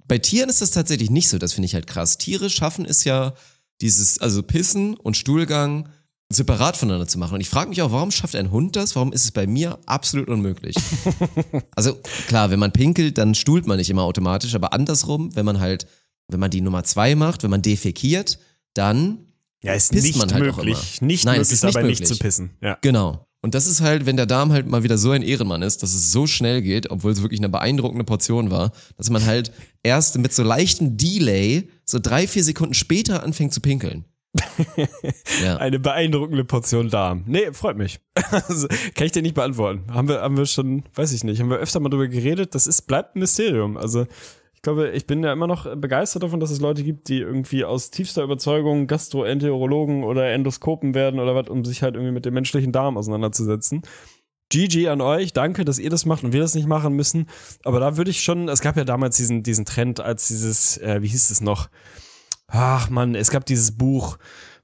bei Tieren ist das tatsächlich nicht so, das finde ich halt krass. Tiere schaffen es ja, dieses, also Pissen und Stuhlgang separat voneinander zu machen. Und ich frage mich auch, warum schafft ein Hund das? Warum ist es bei mir absolut unmöglich? also klar, wenn man pinkelt, dann stuhlt man nicht immer automatisch, aber andersrum, wenn man halt, wenn man die Nummer zwei macht, wenn man defekiert, dann ja, ist pisst nicht man halt möglich. auch immer. Nicht Nein, möglich, es ist nicht möglich. nicht zu pissen. Ja. Genau. Und das ist halt, wenn der Darm halt mal wieder so ein Ehrenmann ist, dass es so schnell geht, obwohl es wirklich eine beeindruckende Portion war, dass man halt erst mit so leichtem Delay so drei, vier Sekunden später anfängt zu pinkeln. ja. Eine beeindruckende Portion Darm. Nee, freut mich. Also, kann ich dir nicht beantworten. Haben wir, haben wir schon, weiß ich nicht, haben wir öfter mal drüber geredet. Das ist, bleibt ein Mysterium. Also, ich glaube, ich bin ja immer noch begeistert davon, dass es Leute gibt, die irgendwie aus tiefster Überzeugung Gastroenterologen oder Endoskopen werden oder was, um sich halt irgendwie mit dem menschlichen Darm auseinanderzusetzen. GG an euch, danke, dass ihr das macht und wir das nicht machen müssen. Aber da würde ich schon, es gab ja damals diesen, diesen Trend, als dieses, äh, wie hieß es noch? Ach man, es gab dieses Buch,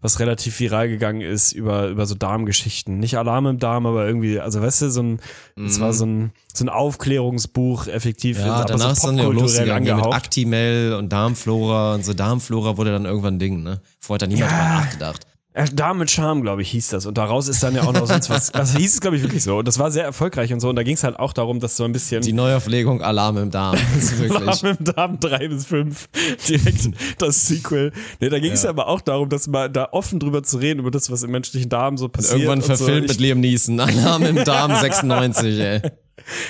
was relativ viral gegangen ist über, über so Darmgeschichten. Nicht Alarm im Darm, aber irgendwie, also weißt du, so ein, es war mhm. so ein, so ein Aufklärungsbuch effektiv. Ja, aber danach so ist dann ja losgegangen mit Actimel und Darmflora und so Darmflora wurde dann irgendwann ein Ding, ne? Vorher hat da niemand ja. drüber nachgedacht. Darm mit Charme, glaube ich, hieß das. Und daraus ist dann ja auch noch sonst was. Das hieß es, glaube ich, wirklich so. Und das war sehr erfolgreich und so. Und da ging es halt auch darum, dass so ein bisschen. Die Neuauflegung Alarm im Darm. Alarm im Darm 3 bis 5. Direkt das Sequel. Nee, da ging es ja. aber auch darum, dass mal da offen drüber zu reden, über das, was im menschlichen Darm so passiert. Und irgendwann verfilmt so. mit Liam Neeson. Alarm im Darm 96, ey.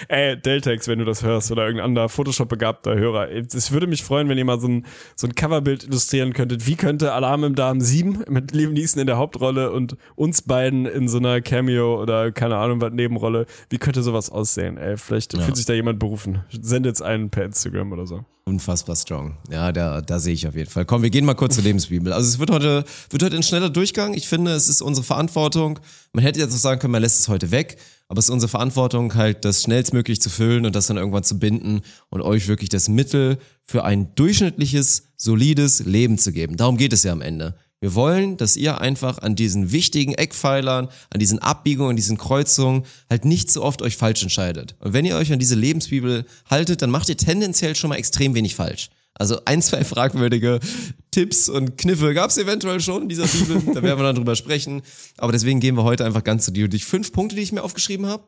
Ey, Deltex, wenn du das hörst oder irgendein anderer Photoshop-begabter Hörer. Es würde mich freuen, wenn ihr mal so ein, so ein Coverbild illustrieren könntet. Wie könnte Alarm im Darm 7 mit Liam Neeson in der Hauptrolle und uns beiden in so einer Cameo oder keine Ahnung was Nebenrolle, wie könnte sowas aussehen? Ey, vielleicht ja. fühlt sich da jemand berufen. Sendet es einen per Instagram oder so. Unfassbar strong. Ja, da, da sehe ich auf jeden Fall. Komm, wir gehen mal kurz zur Lebensbibel. Also es wird heute, wird heute ein schneller Durchgang. Ich finde, es ist unsere Verantwortung. Man hätte jetzt auch sagen können, man lässt es heute weg. Aber es ist unsere Verantwortung, halt das schnellstmöglich zu füllen und das dann irgendwann zu binden und euch wirklich das Mittel für ein durchschnittliches, solides Leben zu geben. Darum geht es ja am Ende. Wir wollen, dass ihr einfach an diesen wichtigen Eckpfeilern, an diesen Abbiegungen, an diesen Kreuzungen halt nicht so oft euch falsch entscheidet. Und wenn ihr euch an diese Lebensbibel haltet, dann macht ihr tendenziell schon mal extrem wenig falsch. Also ein, zwei fragwürdige Tipps und Kniffe gab es eventuell schon in dieser Bibel. Da werden wir dann drüber sprechen. Aber deswegen gehen wir heute einfach ganz zu dir durch fünf Punkte, die ich mir aufgeschrieben habe.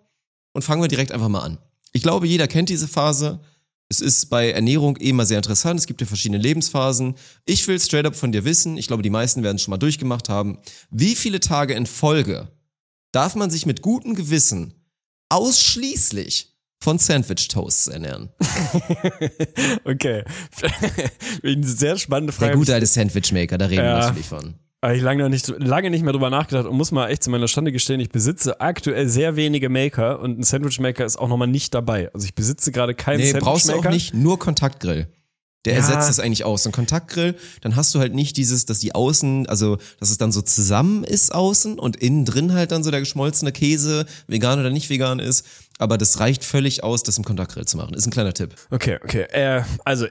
Und fangen wir direkt einfach mal an. Ich glaube, jeder kennt diese Phase. Es ist bei Ernährung eh immer sehr interessant. Es gibt ja verschiedene Lebensphasen. Ich will straight up von dir wissen, ich glaube, die meisten werden es schon mal durchgemacht haben. Wie viele Tage in Folge darf man sich mit gutem Gewissen ausschließlich von Sandwich Toasts ernähren. okay. Eine sehr spannende Frage. Der gute alte Sandwich Maker, da reden ja. wir natürlich von. Ich lange, nicht, lange nicht mehr drüber nachgedacht und muss mal echt zu meiner Stande gestehen, ich besitze aktuell sehr wenige Maker und ein Sandwich Maker ist auch nochmal nicht dabei. Also ich besitze gerade keinen nee, Sandwich Maker. brauchst du auch nicht, nur Kontaktgrill. Der ja. ersetzt es eigentlich aus. So ein Kontaktgrill, dann hast du halt nicht dieses, dass die Außen, also dass es dann so zusammen ist außen und innen drin halt dann so der geschmolzene Käse, vegan oder nicht vegan ist. Aber das reicht völlig aus, das im Kontaktgrill zu machen. Ist ein kleiner Tipp. Okay, okay. Äh, also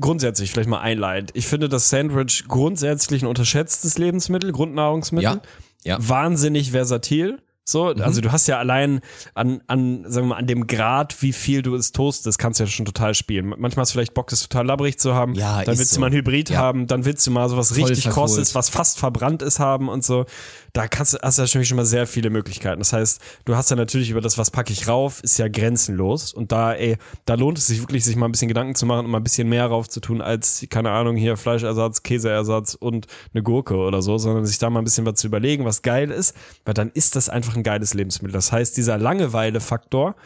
grundsätzlich vielleicht mal einleitend. Ich finde das Sandwich grundsätzlich ein unterschätztes Lebensmittel, Grundnahrungsmittel. Ja. ja. Wahnsinnig versatil. So, mhm. also du hast ja allein an, an, sagen wir mal, an dem Grad, wie viel du es toastest, kannst du ja schon total spielen. Manchmal hast du vielleicht Bock, das total labbrig zu haben. Ja, dann willst so. du mal ein Hybrid ja. haben, dann willst du mal sowas Voll richtig verkohlt. krosses, was fast verbrannt ist haben und so da kannst du, hast du natürlich schon mal sehr viele Möglichkeiten. Das heißt, du hast ja natürlich über das, was packe ich rauf, ist ja grenzenlos. Und da, ey, da lohnt es sich wirklich, sich mal ein bisschen Gedanken zu machen und mal ein bisschen mehr rauf zu tun, als, keine Ahnung, hier Fleischersatz, Käseersatz und eine Gurke oder so, sondern sich da mal ein bisschen was zu überlegen, was geil ist, weil dann ist das einfach ein geiles Lebensmittel. Das heißt, dieser Langeweile-Faktor,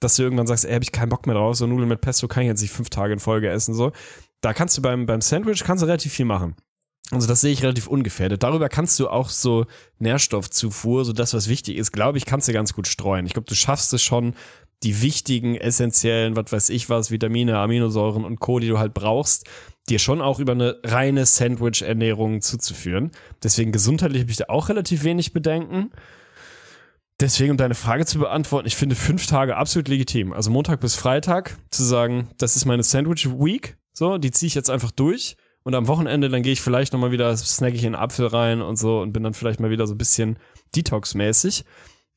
dass du irgendwann sagst, ey, hab ich keinen Bock mehr drauf, so Nudeln mit Pesto kann ich jetzt nicht fünf Tage in Folge essen, so. Da kannst du beim, beim Sandwich kannst du relativ viel machen. Also das sehe ich relativ ungefährdet. Darüber kannst du auch so Nährstoffzufuhr, so das, was wichtig ist, glaube ich, kannst du ganz gut streuen. Ich glaube, du schaffst es schon, die wichtigen, essentiellen, was weiß ich was, Vitamine, Aminosäuren und Co., die du halt brauchst, dir schon auch über eine reine Sandwich-Ernährung zuzuführen. Deswegen gesundheitlich habe ich da auch relativ wenig Bedenken. Deswegen, um deine Frage zu beantworten, ich finde fünf Tage absolut legitim. Also Montag bis Freitag zu sagen, das ist meine Sandwich-Week, so, die ziehe ich jetzt einfach durch und am Wochenende, dann gehe ich vielleicht nochmal wieder, snack ich in einen Apfel rein und so und bin dann vielleicht mal wieder so ein bisschen Detox-mäßig.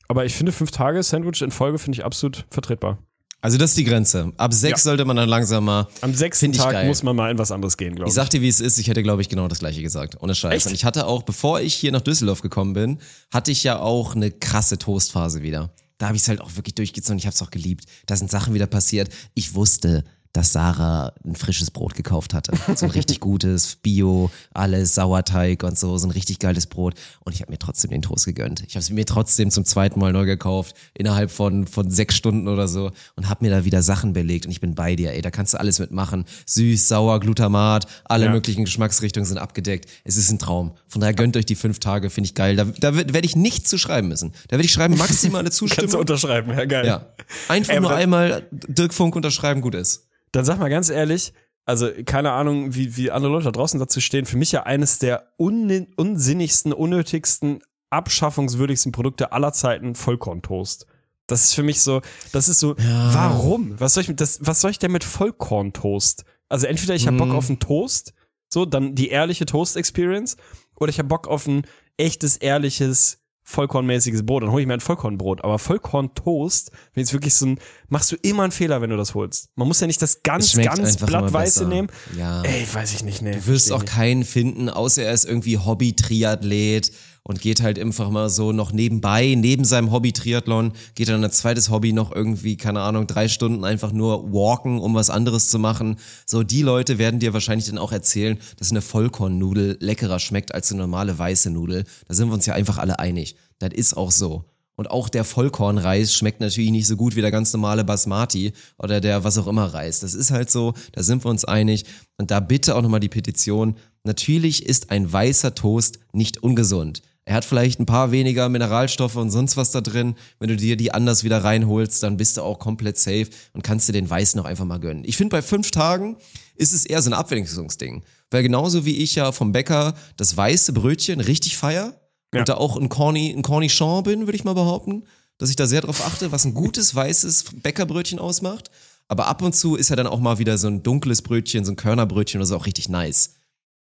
Aber ich finde, fünf Tage Sandwich in Folge finde ich absolut vertretbar. Also das ist die Grenze. Ab sechs ja. sollte man dann langsam mal. Am sechsten Tag geil. muss man mal in was anderes gehen, glaube ich. Ich sag dir, wie es ist. Ich hätte, glaube ich, genau das gleiche gesagt. Ohne Scheiß. Echt? Und ich hatte auch, bevor ich hier nach Düsseldorf gekommen bin, hatte ich ja auch eine krasse Toastphase wieder. Da habe ich es halt auch wirklich durchgezogen. Ich habe es auch geliebt. Da sind Sachen wieder passiert. Ich wusste, dass Sarah ein frisches Brot gekauft hatte. So ein richtig gutes, Bio, alles, Sauerteig und so, so ein richtig geiles Brot. Und ich habe mir trotzdem den Toast gegönnt. Ich habe es mir trotzdem zum zweiten Mal neu gekauft, innerhalb von, von sechs Stunden oder so und habe mir da wieder Sachen belegt. Und ich bin bei dir, ey, da kannst du alles mitmachen. Süß, sauer, Glutamat, alle ja. möglichen Geschmacksrichtungen sind abgedeckt. Es ist ein Traum. Von daher gönnt euch die fünf Tage, finde ich geil. Da, da werde ich nichts zu schreiben müssen. Da werde ich schreiben, maximale Zustimmung. Kannst du unterschreiben, ja geil. Ja. Einfach ey, nur einmal Dirk Funk unterschreiben, gut ist dann sag mal ganz ehrlich, also keine Ahnung, wie, wie andere Leute da draußen dazu stehen, für mich ja eines der un unsinnigsten, unnötigsten, abschaffungswürdigsten Produkte aller Zeiten Vollkorntoast. Das ist für mich so, das ist so, ja. warum? Was soll ich das, was soll ich denn mit Vollkorntoast? Also entweder ich habe Bock mhm. auf einen Toast, so, dann die ehrliche Toast-Experience, oder ich habe Bock auf ein echtes, ehrliches vollkornmäßiges Brot, dann hole ich mir ein Vollkornbrot. Aber Vollkorntoast, wenn jetzt wirklich so ein, machst du immer einen Fehler, wenn du das holst. Man muss ja nicht das ganz, ganz blattweiße nehmen. Ja. Ey, weiß ich nicht, nee. Du wirst auch nicht. keinen finden, außer er ist irgendwie Hobby-Triathlet und geht halt einfach mal so noch nebenbei, neben seinem Hobby-Triathlon, geht dann ein zweites Hobby noch irgendwie, keine Ahnung, drei Stunden einfach nur walken, um was anderes zu machen. So, die Leute werden dir wahrscheinlich dann auch erzählen, dass eine Vollkornnudel leckerer schmeckt als eine normale weiße Nudel. Da sind wir uns ja einfach alle einig. Das ist auch so. Und auch der Vollkornreis schmeckt natürlich nicht so gut wie der ganz normale Basmati oder der was auch immer Reis. Das ist halt so, da sind wir uns einig. Und da bitte auch nochmal die Petition. Natürlich ist ein weißer Toast nicht ungesund. Er hat vielleicht ein paar weniger Mineralstoffe und sonst was da drin. Wenn du dir die anders wieder reinholst, dann bist du auch komplett safe und kannst dir den Weißen auch einfach mal gönnen. Ich finde, bei fünf Tagen ist es eher so ein Abwechslungsding. Weil genauso wie ich ja vom Bäcker das weiße Brötchen richtig feier Ja. und da auch ein Corny, ein Cornichon bin, würde ich mal behaupten, dass ich da sehr drauf achte, was ein gutes weißes Bäckerbrötchen ausmacht. Aber ab und zu ist ja dann auch mal wieder so ein dunkles Brötchen, so ein Körnerbrötchen oder so auch richtig nice.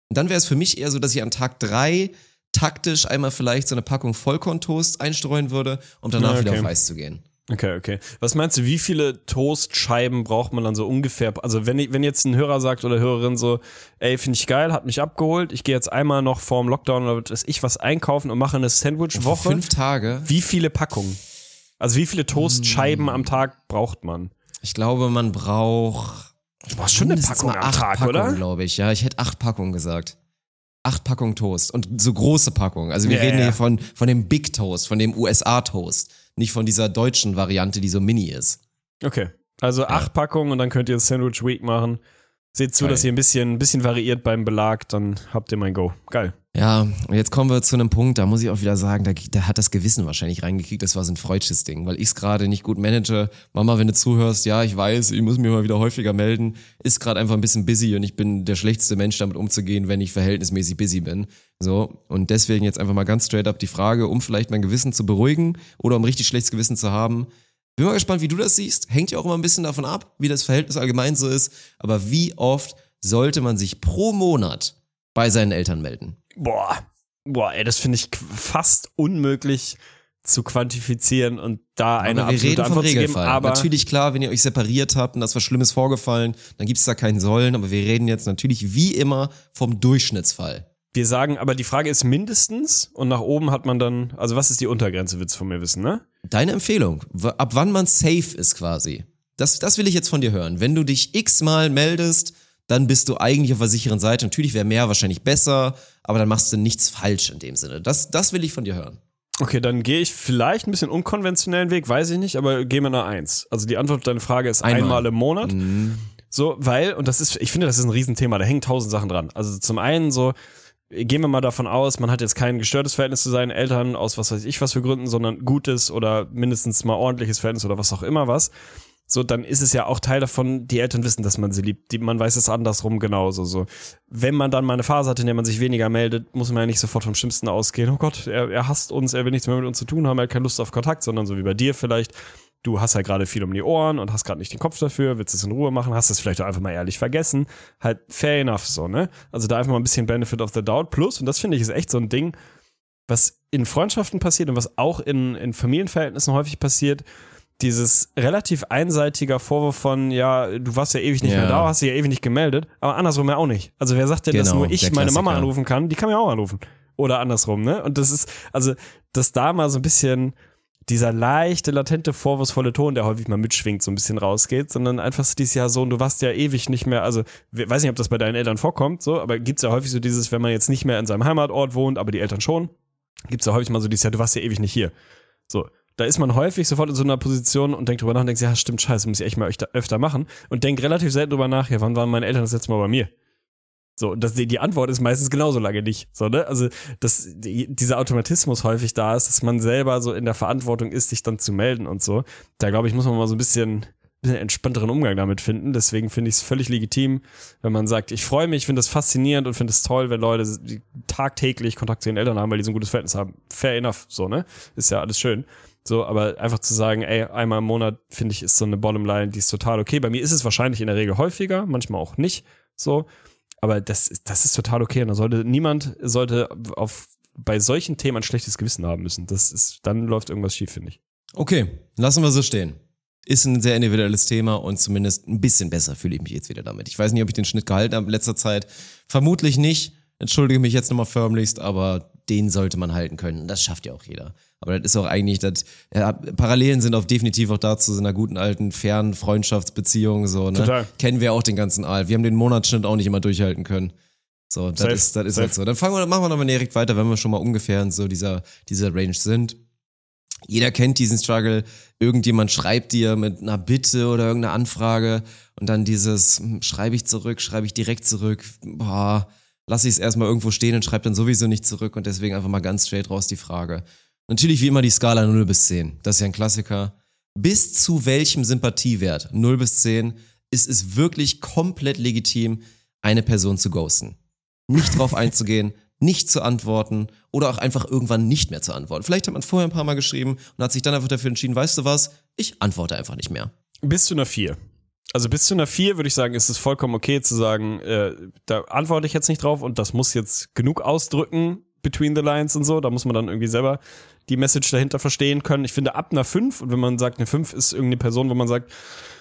Und dann wäre es für mich eher so, dass ich an Tag drei taktisch einmal vielleicht so eine Packung Vollkorntoast einstreuen würde, um danach Ja, okay. wieder auf Weiß zu gehen. Okay, okay. Was meinst du, wie viele Toastscheiben braucht man dann so ungefähr? Also wenn, wenn jetzt ein Hörer sagt oder Hörerin so, ey, finde ich geil, hat mich abgeholt, ich gehe jetzt einmal noch vorm Lockdown oder was ich was einkaufen und mache eine Sandwich-Woche. fünf Tage. Wie viele Packungen? Also wie viele Toastscheiben am Tag braucht man? Ich glaube, man braucht. Du brauchst schon eine Packung am acht Tag, Packungen, oder? glaube ich. Ja, ich hätte acht Packungen gesagt. Acht Packungen Toast. Und so große Packungen. Also wir Ja, reden ja. hier von, von dem Big Toast, von dem USA-Toast. Nicht von dieser deutschen Variante, die so mini ist. Okay. Also acht Packungen und dann könnt ihr Sandwich Week machen. Seht zu, Geil. dass ihr ein bisschen, ein bisschen variiert beim Belag, dann habt ihr mein Go. Geil. Ja, und jetzt kommen wir zu einem Punkt, da muss ich auch wieder sagen, da, da hat das Gewissen wahrscheinlich reingekriegt, das war so ein freudsches Ding, weil ich es gerade nicht gut manage. Mama, wenn du zuhörst, ja, ich weiß, ich muss mich mal wieder häufiger melden, ist gerade einfach ein bisschen busy und ich bin der schlechteste Mensch damit umzugehen, wenn ich verhältnismäßig busy bin. So, und deswegen jetzt einfach mal ganz straight up die Frage, um vielleicht mein Gewissen zu beruhigen oder um richtig schlechtes Gewissen zu haben. Bin mal gespannt, wie du das siehst. Hängt ja auch immer ein bisschen davon ab, wie das Verhältnis allgemein so ist. Aber wie oft sollte man sich pro Monat bei seinen Eltern melden? Boah, boah, ey, das finde ich fast unmöglich zu quantifizieren und da eine aber wir absolute reden vom Antwort zu geben. Regelfall. Aber natürlich klar, wenn ihr euch separiert habt und da ist was Schlimmes vorgefallen, dann gibt es da keinen Sollen. Aber wir reden jetzt natürlich wie immer vom Durchschnittsfall. Wir sagen, aber die Frage ist mindestens und nach oben hat man dann, also was ist die Untergrenze, willst du von mir wissen, ne? Deine Empfehlung, ab wann man safe ist quasi. Das, das will ich jetzt von dir hören. Wenn du dich x-mal meldest, dann bist du eigentlich auf der sicheren Seite. Natürlich wäre mehr wahrscheinlich besser, aber dann machst du nichts falsch in dem Sinne. Das, das will ich von dir hören. Okay, dann gehe ich vielleicht ein bisschen unkonventionellen Weg, weiß ich nicht, aber gehen wir nach eins. Also die Antwort auf deine Frage ist einmal, Einmal. im Monat. So, weil, und das ist, ich finde, das ist ein Riesenthema, da hängen tausend Sachen dran. Also zum einen so, gehen wir mal davon aus, man hat jetzt kein gestörtes Verhältnis zu seinen Eltern aus was weiß ich was für Gründen, sondern gutes oder mindestens mal ordentliches Verhältnis oder was auch immer was. So, dann ist es ja auch Teil davon, die Eltern wissen, dass man sie liebt. Die, man weiß es andersrum genauso. So. Wenn man dann mal eine Phase hat, in der man sich weniger meldet, muss man ja nicht sofort vom Schlimmsten ausgehen. Oh Gott, er, er hasst uns, er will nichts mehr mit uns zu tun haben, er hat keine Lust auf Kontakt, sondern so wie bei dir vielleicht. Du hast halt gerade viel um die Ohren und hast gerade nicht den Kopf dafür, willst es in Ruhe machen, hast es vielleicht auch einfach mal ehrlich vergessen. Halt fair enough so, ne? Also da einfach mal ein bisschen Benefit of the Doubt. Plus, und das finde ich ist echt so ein Ding, was in Freundschaften passiert und was auch in, in Familienverhältnissen häufig passiert, dieses relativ einseitiger Vorwurf von, ja, du warst ja ewig nicht Ja. mehr da, hast dich ja ewig nicht gemeldet, aber andersrum ja auch nicht. Also wer sagt denn, dass Genau, nur ich meine Mama anrufen kann, die kann mir auch anrufen. Oder andersrum, ne? Und das ist, also, dass da mal so ein bisschen dieser leichte, latente, vorwurfsvolle Ton, der häufig mal mitschwingt, so ein bisschen rausgeht, sondern einfach so dieses Jahr so, und du warst ja ewig nicht mehr, also, we- weiß nicht, ob das bei deinen Eltern vorkommt, so, aber gibt's ja häufig so dieses, wenn man jetzt nicht mehr in seinem Heimatort wohnt, aber die Eltern schon, gibt's ja häufig mal so dieses Jahr, du warst ja ewig nicht hier. So. Da ist man häufig sofort in so einer Position und denkt drüber nach und denkt, ja, stimmt, scheiße, muss ich echt mal öfter machen. Und denkt relativ selten drüber nach, ja, wann waren meine Eltern das letzte Mal bei mir? So, und das, die, Antwort ist meistens genauso lange nicht. So, ne? Also, dass die, dieser Automatismus häufig da ist, dass man selber so in der Verantwortung ist, sich dann zu melden und so. Da glaube ich, muss man mal so ein bisschen, bisschen entspannteren Umgang damit finden. Deswegen finde ich es völlig legitim, wenn man sagt, ich freue mich, finde das faszinierend und finde es toll, wenn Leute tagtäglich Kontakt zu ihren Eltern haben, weil die so ein gutes Verhältnis haben. Fair enough, so, ne? Ist ja alles schön. So, aber einfach zu sagen, ey, einmal im Monat, finde ich, ist so eine Bottomline, die ist total okay. Bei mir ist es wahrscheinlich in der Regel häufiger, manchmal auch nicht. So, aber das, ist- das ist total okay. Und da sollte niemand sollte auf bei solchen Themen ein schlechtes Gewissen haben müssen. Das ist, dann läuft irgendwas schief, finde ich. Okay, lassen wir so stehen. Ist ein sehr individuelles Thema und zumindest ein bisschen besser fühle ich mich jetzt wieder damit. Ich weiß nicht, ob ich den Schnitt gehalten habe in letzter Zeit. Vermutlich nicht. Entschuldige mich jetzt nochmal förmlichst, aber den sollte man halten können. Das schafft ja auch jeder. Aber das ist auch eigentlich, das, ja, Parallelen sind auch definitiv auch dazu so einer guten alten, fairen Freundschaftsbeziehung, so, ne? Total. Kennen wir auch den ganzen Aal. Wir haben den Monatsschnitt auch nicht immer durchhalten können. So, das ist, das ist halt so. Dann fangen wir, machen wir nochmal direkt weiter, wenn wir schon mal ungefähr in so dieser, dieser Range sind. Jeder kennt diesen Struggle. Irgendjemand schreibt dir mit einer Bitte oder irgendeiner Anfrage und dann dieses, hm, schreibe ich zurück, schreibe ich direkt zurück, boah, lasse ich es erstmal irgendwo stehen und schreibe dann sowieso nicht zurück und deswegen einfach mal ganz straight raus die Frage. Natürlich wie immer die Skala 0 bis 10. Das ist ja ein Klassiker. Bis zu welchem Sympathiewert, 0 bis 10, ist es wirklich komplett legitim, eine Person zu ghosten. Nicht drauf einzugehen, nicht zu antworten oder auch einfach irgendwann nicht mehr zu antworten. Vielleicht hat man vorher ein paar Mal geschrieben und hat sich dann einfach dafür entschieden, weißt du was, ich antworte einfach nicht mehr. Bis zu einer 4. Also bis zu einer 4 würde ich sagen, ist es vollkommen okay zu sagen, äh, da antworte ich jetzt nicht drauf und das muss jetzt genug ausdrücken, between the lines und so. Da muss man dann irgendwie selber die Message dahinter verstehen können. Ich finde, ab einer 5, und wenn man sagt, eine 5 ist irgendeine Person, wo man sagt,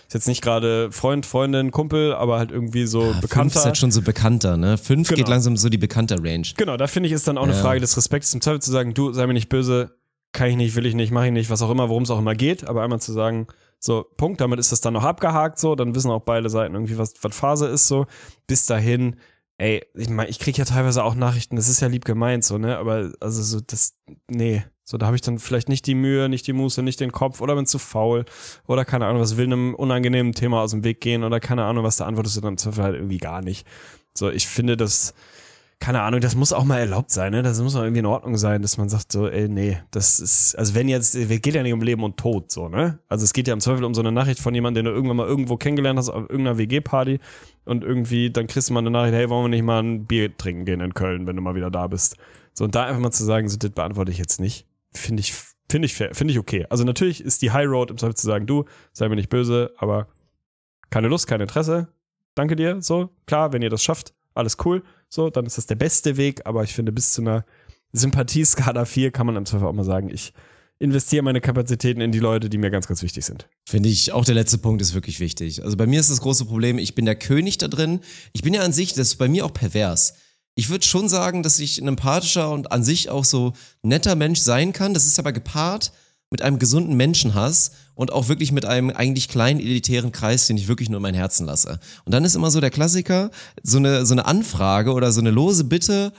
ist jetzt nicht gerade Freund, Freundin, Kumpel, aber halt irgendwie so Ja, bekannter. Fünf ist halt schon so bekannter, ne? Fünf Genau. geht langsam so die bekannte Range. Genau, da finde ich, ist dann auch eine Ja. Frage des Respekts im Zweifel zu sagen, du, sei mir nicht böse, kann ich nicht, will ich nicht, mache ich nicht, was auch immer, worum es auch immer geht, aber einmal zu sagen, so, Punkt, damit ist das dann noch abgehakt, so, dann wissen auch beide Seiten irgendwie, was, was Phase ist, so, bis dahin, ey, ich meine, ich kriege ja teilweise auch Nachrichten, das ist ja lieb gemeint, so, ne, aber, also so, das, nee, so, da habe ich dann vielleicht nicht die Mühe, nicht die Muße, nicht den Kopf oder bin zu faul oder keine Ahnung, was will einem unangenehmen Thema aus dem Weg gehen oder keine Ahnung, was da antwortest du dann im Zweifel halt irgendwie gar nicht. So, ich finde das, keine Ahnung, das muss auch mal erlaubt sein, ne? Das muss auch irgendwie in Ordnung sein, dass man sagt so, ey, nee, das ist, also wenn jetzt, es geht ja nicht um Leben und Tod, so, ne? Also es geht ja im Zweifel um so eine Nachricht von jemandem, den du irgendwann mal irgendwo kennengelernt hast, auf irgendeiner WG-Party und irgendwie, dann kriegst du mal eine Nachricht, hey, wollen wir nicht mal ein Bier trinken gehen in Köln, wenn du mal wieder da bist? So, und da einfach mal zu sagen, so, das beantworte ich jetzt nicht, finde ich, finde ich fair, finde ich okay. Also natürlich ist die High Road im Zweifel zu sagen, du, sei mir nicht böse, aber keine Lust, kein Interesse, danke dir, so, klar, wenn ihr das schafft, alles cool, so, dann ist das der beste Weg, aber ich finde, bis zu einer Sympathieskala 4 kann man im Zweifel auch mal sagen, ich investiere meine Kapazitäten in die Leute, die mir ganz, ganz wichtig sind. Finde ich, auch der letzte Punkt ist wirklich wichtig. Also bei mir ist das große Problem, ich bin der König da drin. Ich bin ja an sich, das ist bei mir auch pervers. Ich würde schon sagen, dass ich ein empathischer und an sich auch so netter Mensch sein kann. Das ist aber gepaart mit einem gesunden Menschenhass und auch wirklich mit einem eigentlich kleinen elitären Kreis, den ich wirklich nur in mein Herzen lasse. Und dann ist immer so der Klassiker, so eine, so eine Anfrage oder so eine lose Bitte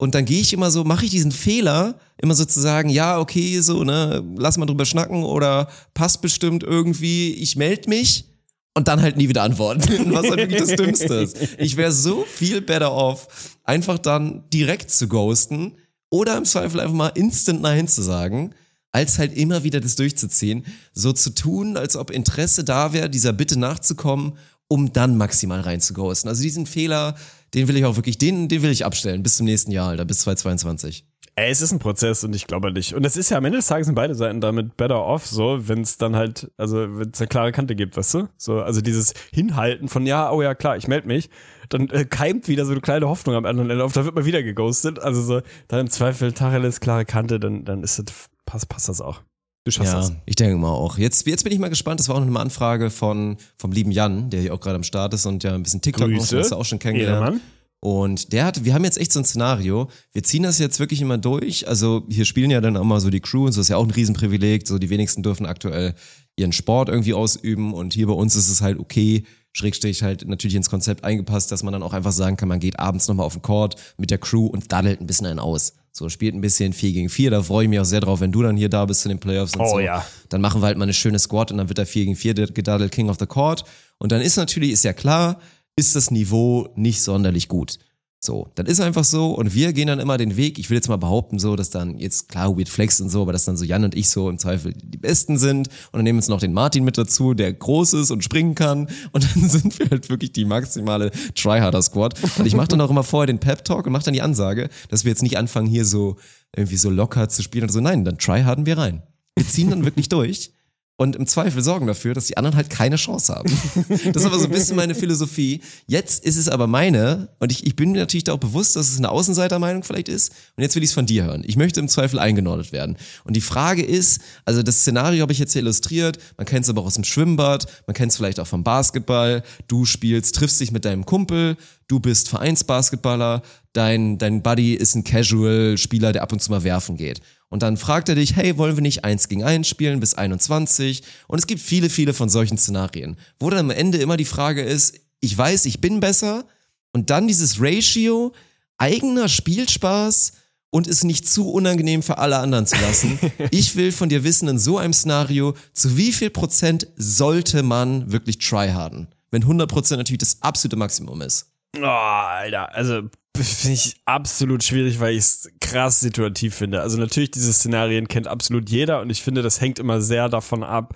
und dann gehe ich immer so, mache ich diesen Fehler, immer so zu sagen, ja, okay, so, ne, lass mal drüber schnacken oder passt bestimmt irgendwie, ich melde mich und dann halt nie wieder antworten, was halt wirklich das Dümmste ist. Ich wäre so viel better off, einfach dann direkt zu ghosten oder im Zweifel einfach mal instant Nein zu sagen, als halt immer wieder das durchzuziehen, so zu tun, als ob Interesse da wäre, dieser Bitte nachzukommen, um dann maximal rein zu ghosten. Also diesen Fehler, den will ich auch wirklich, den, den will ich abstellen bis zum nächsten Jahr, Alter, bis 2022. Ey, es ist ein Prozess und ich glaube nicht. Und es ist ja am Ende des Tages sind beide Seiten damit better off, so, wenn es dann halt, also wenn es eine klare Kante gibt, weißt du? So, also dieses Hinhalten von, ja, oh ja, klar, ich melde mich, dann äh, keimt wieder so eine kleine Hoffnung am anderen Ende auf, da wird man wieder geghostet. Also so, dann im Zweifel Tacheles, klare Kante, dann, dann ist das, passt, passt das auch. Du schaffst Ja, das. ich denke mal auch. Jetzt, jetzt bin ich mal gespannt. Das war auch noch eine Anfrage von, vom lieben Jan, der hier auch gerade am Start ist und ja ein bisschen TikTok macht. Grüße. Hast du auch schon kennengelernt. Ehrenmann. Und der hat, wir haben jetzt echt so ein Szenario. Wir ziehen das jetzt wirklich immer durch. Also hier spielen ja dann auch mal so die Crew und so ist ja auch ein Riesenprivileg. So die wenigsten dürfen aktuell ihren Sport irgendwie ausüben und hier bei uns ist es halt okay. Schrägstrich halt natürlich ins Konzept eingepasst, dass man dann auch einfach sagen kann, man geht abends nochmal auf den Court mit der Crew und daddelt ein bisschen einen aus. So, spielt ein bisschen 4 gegen 4. Da freue ich mich auch sehr drauf, wenn du dann hier da bist zu den Playoffs und Oh so. ja. Dann machen wir halt mal eine schöne Squad und dann wird da 4 gegen 4 gedaddelt King of the Court. Und dann ist natürlich, ist ja klar, ist das Niveau nicht sonderlich gut. So, das ist einfach so und wir gehen dann immer den Weg. Ich will jetzt mal behaupten, so, dass dann jetzt klar Weird Flex und so, aber dass dann so Jan und ich so im Zweifel die Besten sind und dann nehmen wir uns noch den Martin mit dazu, der groß ist und springen kann und dann sind wir halt wirklich die maximale Tryharder Squad. Und ich mache dann auch immer vorher den Pep Talk und mache dann die Ansage, dass wir jetzt nicht anfangen hier so irgendwie so locker zu spielen und so. Nein, dann tryharden wir rein. Wir ziehen dann wirklich durch und im Zweifel sorgen dafür, dass die anderen halt keine Chance haben. Das ist aber so ein bisschen meine Philosophie. Jetzt ist es aber meine, und ich, ich bin mir natürlich da auch bewusst, dass es eine Außenseitermeinung vielleicht ist, und jetzt will ich es von dir hören. Ich möchte im Zweifel eingenordet werden. Und die Frage ist, also das Szenario habe ich jetzt hier illustriert, man kennt es aber auch aus dem Schwimmbad, man kennt es vielleicht auch vom Basketball, du spielst, triffst dich mit deinem Kumpel, du bist Vereinsbasketballer, dein, dein Buddy ist ein Casual-Spieler, der ab und zu mal werfen geht. Und dann fragt er dich, hey, wollen wir nicht eins gegen eins spielen bis 21? Und es gibt viele, viele von solchen Szenarien, wo dann am Ende immer die Frage ist, ich weiß, ich bin besser. Und dann dieses Ratio eigener Spielspaß und es nicht zu unangenehm für alle anderen zu lassen. ich will von dir wissen, in so einem Szenario, zu wie viel Prozent sollte man wirklich tryharden? Wenn 100 Prozent natürlich das absolute Maximum ist. Oh, Alter, also finde ich absolut schwierig, weil ich es krass situativ finde. Also natürlich, diese Szenarien kennt absolut jeder und ich finde, das hängt immer sehr davon ab,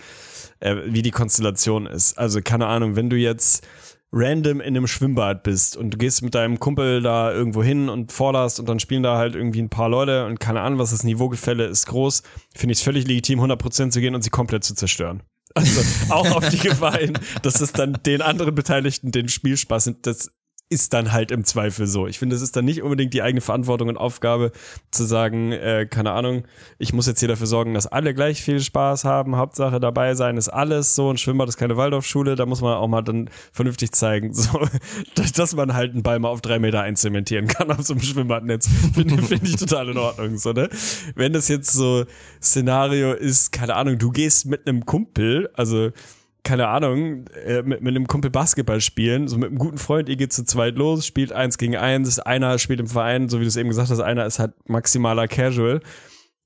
äh, wie die Konstellation ist. Also keine Ahnung, wenn du jetzt random in einem Schwimmbad bist und du gehst mit deinem Kumpel da irgendwo hin und forderst und dann spielen da halt irgendwie ein paar Leute und keine Ahnung, was das Niveaugefälle ist groß, finde ich es völlig legitim, 100% zu gehen und sie komplett zu zerstören. Also auch auf die Gefahr hin, dass es dann den anderen Beteiligten den Spielspaß. Das ist dann halt im Zweifel so. Ich finde, es ist dann nicht unbedingt die eigene Verantwortung und Aufgabe zu sagen, äh, keine Ahnung, ich muss jetzt hier dafür sorgen, dass alle gleich viel Spaß haben. Hauptsache dabei sein ist alles so. Ein Schwimmbad ist keine Waldorfschule. Da muss man auch mal dann vernünftig zeigen, so, dass man halt einen Ball mal auf drei Meter einzementieren kann auf so einem Schwimmbadnetz. Finde find ich total in Ordnung, so, ne? Wenn das jetzt so Szenario ist, keine Ahnung, du gehst mit einem Kumpel, also keine Ahnung, äh, mit, mit einem Kumpel Basketball spielen, so mit einem guten Freund, ihr geht zu zweit los, spielt eins gegen eins, einer spielt im Verein, so wie du es eben gesagt hast, einer ist halt maximaler Casual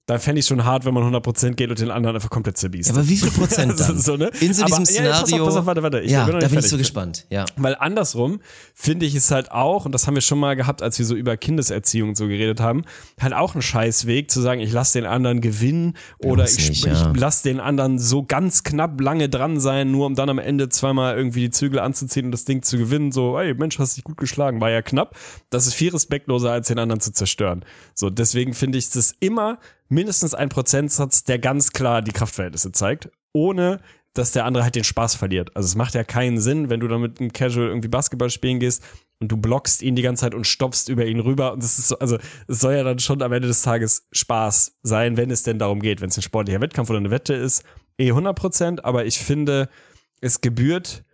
da fände ich schon hart, wenn man 100% geht und den anderen einfach komplett zerbiest. Ja, aber wie viel Prozent dann? so, ne? In so diesem aber, Szenario. Ja, pass auf, pass auf, warte, warte. Ich ja, da bin ich so gespannt. Ja. Weil andersrum finde ich es halt auch, und das haben wir schon mal gehabt, als wir so über Kindeserziehung so geredet haben, halt auch ein Scheißweg zu sagen, ich lasse den anderen gewinnen oder ich, nicht, ja. ich lasse den anderen so ganz knapp lange dran sein, nur um dann am Ende zweimal irgendwie die Zügel anzuziehen und das Ding zu gewinnen. So, ey, Mensch, hast dich gut geschlagen, war ja knapp. Das ist viel respektloser, als den anderen zu zerstören. So, deswegen finde ich es immer mindestens ein Prozentsatz, der ganz klar die Kraftverhältnisse zeigt, ohne dass der andere halt den Spaß verliert. Also es macht ja keinen Sinn, wenn du dann mit einem Casual irgendwie Basketball spielen gehst und du blockst ihn die ganze Zeit und stopfst über ihn rüber. Und das ist so, also es soll ja dann schon am Ende des Tages Spaß sein, wenn es denn darum geht, wenn es ein sportlicher Wettkampf oder eine Wette ist, eh 100 Prozent. Aber ich finde, es gebührt,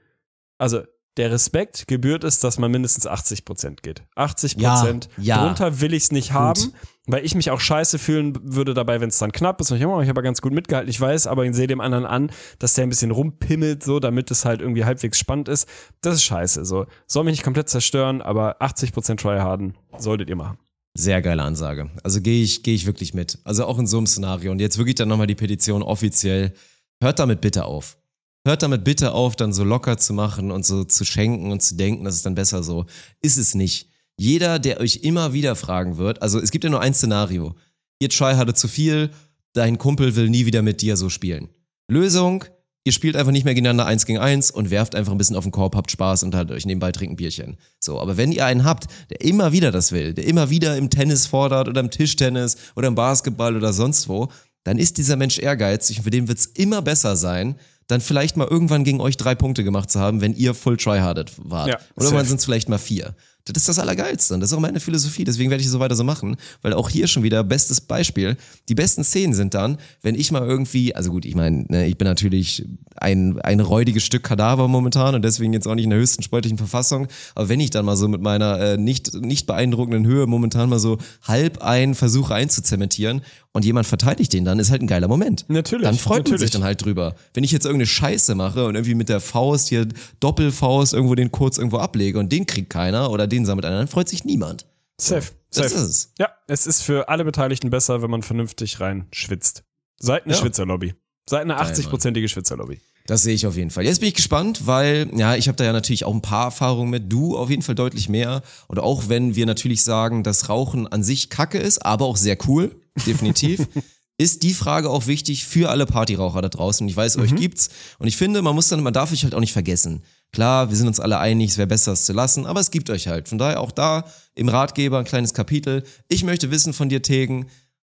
also der Respekt gebührt es, dass man mindestens 80 Prozent geht. 80 Prozent. Ja, ja. Drunter will ich es nicht haben, gut. Weil ich mich auch scheiße fühlen würde dabei, wenn es dann knapp ist. Und ich, oh, ich habe ganz gut mitgehalten, ich weiß, aber ich sehe dem anderen an, dass der ein bisschen rumpimmelt, so, damit es halt irgendwie halbwegs spannend ist. Das ist scheiße, so. Soll mich nicht komplett zerstören, aber 80 Prozent tryharden solltet ihr machen. Sehr geile Ansage. Also gehe ich, gehe ich wirklich mit. Also auch in so einem Szenario. Und jetzt wirklich dann nochmal die Petition offiziell. Hört damit bitte auf. Hört damit bitte auf, dann so locker zu machen und so zu schenken und zu denken, das ist dann besser so. Ist es nicht. Jeder, der euch immer wieder fragen wird, also es gibt ja nur ein Szenario. Ihr Try hatte zu viel, dein Kumpel will nie wieder mit dir so spielen. Lösung, ihr spielt einfach nicht mehr gegeneinander eins gegen eins und werft einfach ein bisschen auf den Korb, habt Spaß und halt euch nebenbei trinken Bierchen. So, aber wenn ihr einen habt, der immer wieder das will, der immer wieder im Tennis fordert oder im Tischtennis oder im Basketball oder sonst wo, dann ist dieser Mensch ehrgeizig und für den wird's immer besser sein, dann vielleicht mal irgendwann gegen euch drei Punkte gemacht zu haben, wenn ihr full tryhardet wart. Ja, Oder man sind es vielleicht mal vier. Das ist das Allergeilste. Und das ist auch meine Philosophie. Deswegen werde ich so weiter so machen. Weil auch hier schon wieder bestes Beispiel. Die besten Szenen sind dann, wenn ich mal irgendwie, also gut, ich meine, ne, ich bin natürlich ein, ein räudiges Stück Kadaver momentan und deswegen jetzt auch nicht in der höchsten sportlichen Verfassung. Aber wenn ich dann mal so mit meiner äh, nicht, nicht beeindruckenden Höhe momentan mal so halb ein versuche einzuzementieren und jemand verteidigt den dann, ist halt ein geiler Moment. Natürlich. Dann freut natürlich. man sich dann halt drüber. Wenn ich jetzt irgendeine Scheiße mache und irgendwie mit der Faust hier Doppelfaust irgendwo den kurz irgendwo ablege und den kriegt keiner oder den sammelt einer, dann freut sich niemand. Safe. Das Safe. ist es. Ja, es ist für alle Beteiligten besser, wenn man vernünftig rein schwitzt. Seid eine Ja. Schwitzerlobby. Seid eine Geil, 80-prozentige Schwitzerlobby. Das sehe ich auf jeden Fall. Jetzt bin ich gespannt, weil ja, ich habe da ja natürlich auch ein paar Erfahrungen mit. Du auf jeden Fall deutlich mehr. Und auch wenn wir natürlich sagen, dass Rauchen an sich Kacke ist, aber auch sehr cool, definitiv. Ist die Frage auch wichtig für alle Partyraucher da draußen? Ich weiß, euch gibt's. Und ich finde, man muss dann, man darf euch halt auch nicht vergessen. Klar, wir sind uns alle einig, es wäre besser, es zu lassen, aber es gibt euch halt. Von daher auch da im Ratgeber ein kleines Kapitel. Ich möchte wissen von dir, Tegen,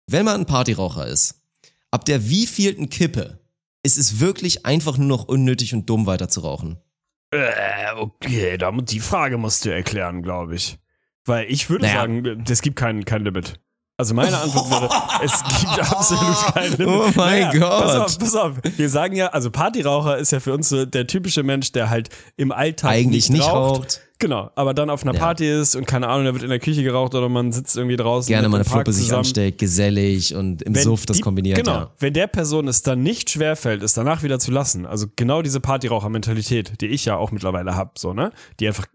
wenn man ein Partyraucher ist, ab der wievielten Kippe ist es wirklich einfach nur noch unnötig und dumm weiter zu rauchen? Äh, okay, da, die Frage musst du erklären, glaube ich. Weil ich würde Naja. sagen, es gibt kein, kein Limit. Also meine Antwort wäre, es gibt absolut kein Limit. Oh mein Gott. Pass auf, pass auf. Wir sagen ja, also Partyraucher ist ja für uns so der typische Mensch, der halt im Alltag Eigentlich nicht raucht. Genau, aber dann auf einer Ja. Party ist und keine Ahnung, da wird in der Küche geraucht oder man sitzt irgendwie draußen. Gerne mal eine Fluppe sich ansteckt, gesellig und im Wenn Suff das kombiniert. Genau. Ja. Wenn der Person es dann nicht schwerfällt, es danach wieder zu lassen, also genau diese Partyraucher-Mentalität, die ich ja auch mittlerweile hab, so, ne? Die einfach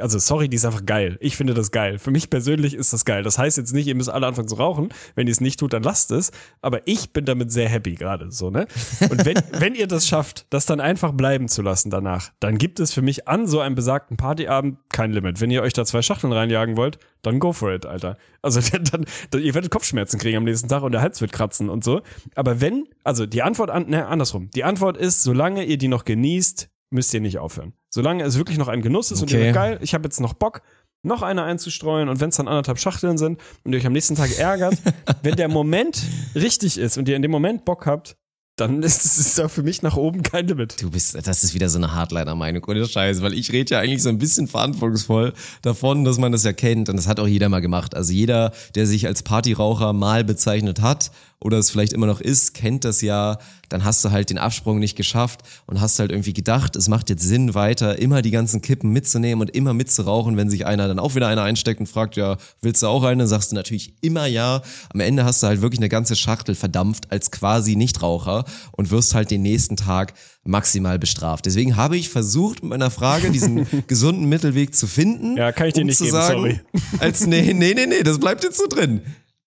also sorry, die ist einfach geil. Ich finde das geil. Für mich persönlich ist das geil. Das heißt jetzt nicht, ihr müsst alle anfangen zu rauchen. Wenn ihr es nicht tut, dann lasst es. Aber ich bin damit sehr happy gerade so, ne? Und wenn, wenn ihr das schafft, das dann einfach bleiben zu lassen danach, dann gibt es für mich an so einem besagten Partyabend kein Limit. Wenn ihr euch da zwei Schachteln reinjagen wollt, dann go for it, Alter. Also dann, dann ihr werdet Kopfschmerzen kriegen am nächsten Tag und der Hals wird kratzen und so. Aber wenn, also die Antwort an, ne, andersrum. Die Antwort ist, solange ihr die noch genießt, müsst ihr nicht aufhören. Solange es wirklich noch ein Genuss ist Okay. und ihr sagt, geil, ich habe jetzt noch Bock, noch eine einzustreuen und wenn es dann anderthalb Schachteln sind und ihr euch am nächsten Tag ärgert, wenn der Moment richtig ist und ihr in dem Moment Bock habt, dann ist es da für mich nach oben kein Limit. Du bist, das ist wieder so eine Hardliner-Meinung, ohne Scheiß, weil ich rede ja eigentlich so ein bisschen verantwortungsvoll davon, dass man das ja kennt und das hat auch jeder mal gemacht. Also jeder, der sich als Partyraucher mal bezeichnet hat oder es vielleicht immer noch ist, kennt das ja. Dann hast du halt den Absprung nicht geschafft und hast halt irgendwie gedacht, es macht jetzt Sinn, weiter immer die ganzen Kippen mitzunehmen und immer mitzurauchen, wenn sich einer dann auch wieder einer einsteckt und fragt, ja, willst du auch eine? Dann sagst du natürlich immer ja. Am Ende hast du halt wirklich eine ganze Schachtel verdampft als quasi Nichtraucher und wirst halt den nächsten Tag maximal bestraft. Deswegen habe ich versucht, mit meiner Frage diesen gesunden Mittelweg zu finden. Ja, kann ich dir um nicht zu geben, sagen, sorry. Als, nee, nee, nee, nee, das bleibt jetzt so drin.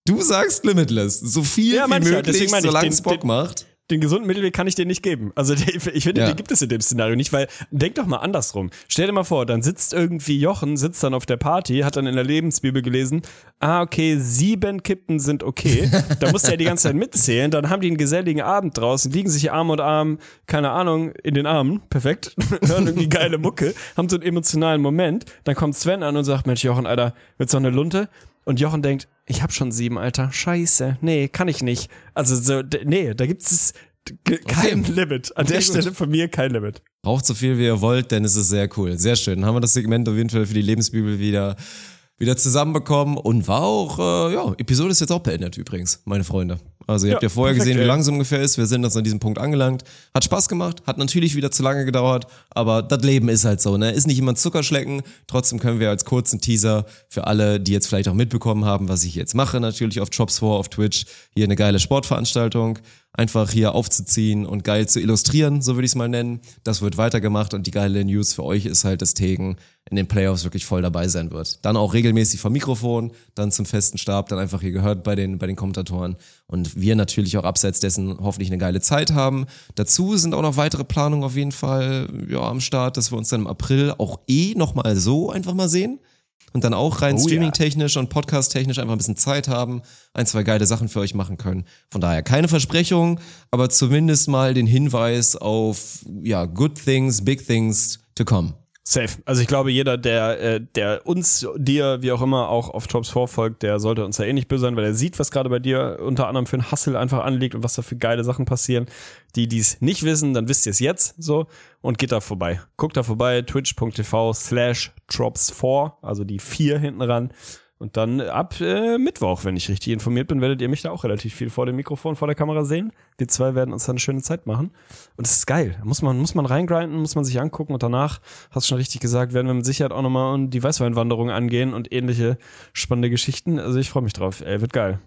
Du sagst limitless. So viel Ja, wie ja, möglich, ich, solange es Bock den- macht. Den gesunden Mittelweg kann ich dir nicht geben. Also ich finde, Ja. den gibt es in dem Szenario nicht, weil denk doch mal andersrum. Stell dir mal vor, dann sitzt irgendwie Jochen, sitzt dann auf der Party, hat dann in der Lebensbibel gelesen, ah, okay, sieben Kippen sind okay. Da muss er die ganze Zeit mitzählen, dann haben die einen geselligen Abend draußen, liegen sich Arm und Arm, keine Ahnung, in den Armen, perfekt, hören irgendwie geile Mucke, haben so einen emotionalen Moment, dann kommt Sven an und sagt, Mensch, Jochen, Alter, willst du noch eine Lunte? Und Jochen denkt, ich hab schon sieben, Alter. Scheiße. Nee, kann ich nicht. Also so, nee, da gibt's es kein Limit. An der Okay, gut. Stelle von mir kein Limit. Braucht so viel, wie ihr wollt, denn es ist sehr cool. Sehr schön. Dann haben wir das Segment auf jeden Fall für die Lebensbibel wieder, wieder zusammenbekommen und war auch, äh, ja, Episode ist jetzt auch beendet übrigens, meine Freunde. Also ihr Ja, habt ja vorher perfekt, gesehen, wie lang es ungefähr ist. Wir sind jetzt an diesem Punkt angelangt. Hat Spaß gemacht, hat natürlich wieder zu lange gedauert, aber das Leben ist halt so, ne? Ist nicht immer Zuckerschlecken. Trotzdem können wir als kurzen Teaser für alle, die jetzt vielleicht auch mitbekommen haben, was ich jetzt mache, natürlich auf Jobs 4 auf Twitch, hier eine geile Sportveranstaltung einfach hier aufzuziehen und geil zu illustrieren, so würde ich es mal nennen. Das wird weitergemacht und die geile News für euch ist halt, dass Tegen in den Playoffs wirklich voll dabei sein wird. Dann auch regelmäßig vom Mikrofon, dann zum festen Stab, dann einfach hier gehört bei den, bei den Kommentatoren und wir natürlich auch abseits dessen hoffentlich eine geile Zeit haben. Dazu sind auch noch weitere Planungen auf jeden Fall ja, am Start, dass wir uns dann im April auch eh nochmal so einfach mal sehen und dann auch rein Oh ja. streaming-technisch und podcast-technisch einfach ein bisschen Zeit haben, ein, zwei geile Sachen für euch machen können. Von daher keine Versprechung, aber zumindest mal den Hinweis auf, ja, good things, big things to come. Safe. Also ich glaube, jeder, der, äh, der uns, dir, wie auch immer, auch auf Tops vorfolgt, der sollte uns ja eh nicht böse sein, weil er sieht, was gerade bei dir unter anderem für ein Hustle einfach anliegt und was da für geile Sachen passieren. Die, die es nicht wissen, dann wisst ihr es jetzt so und geht da vorbei. Guckt da vorbei, twitch.tv slash Drops4, also die vier hinten ran. Und dann ab äh, Mittwoch, wenn ich richtig informiert bin, werdet ihr mich da auch relativ viel vor dem Mikrofon, vor der Kamera sehen. Wir zwei werden uns dann eine schöne Zeit machen. Und es ist geil. Da muss man, muss man reingrinden, muss man sich angucken und danach, hast du schon richtig gesagt, werden wir mit Sicherheit auch nochmal die Weißweinwanderung angehen und ähnliche spannende Geschichten. Also ich freue mich drauf. Ey, wird geil.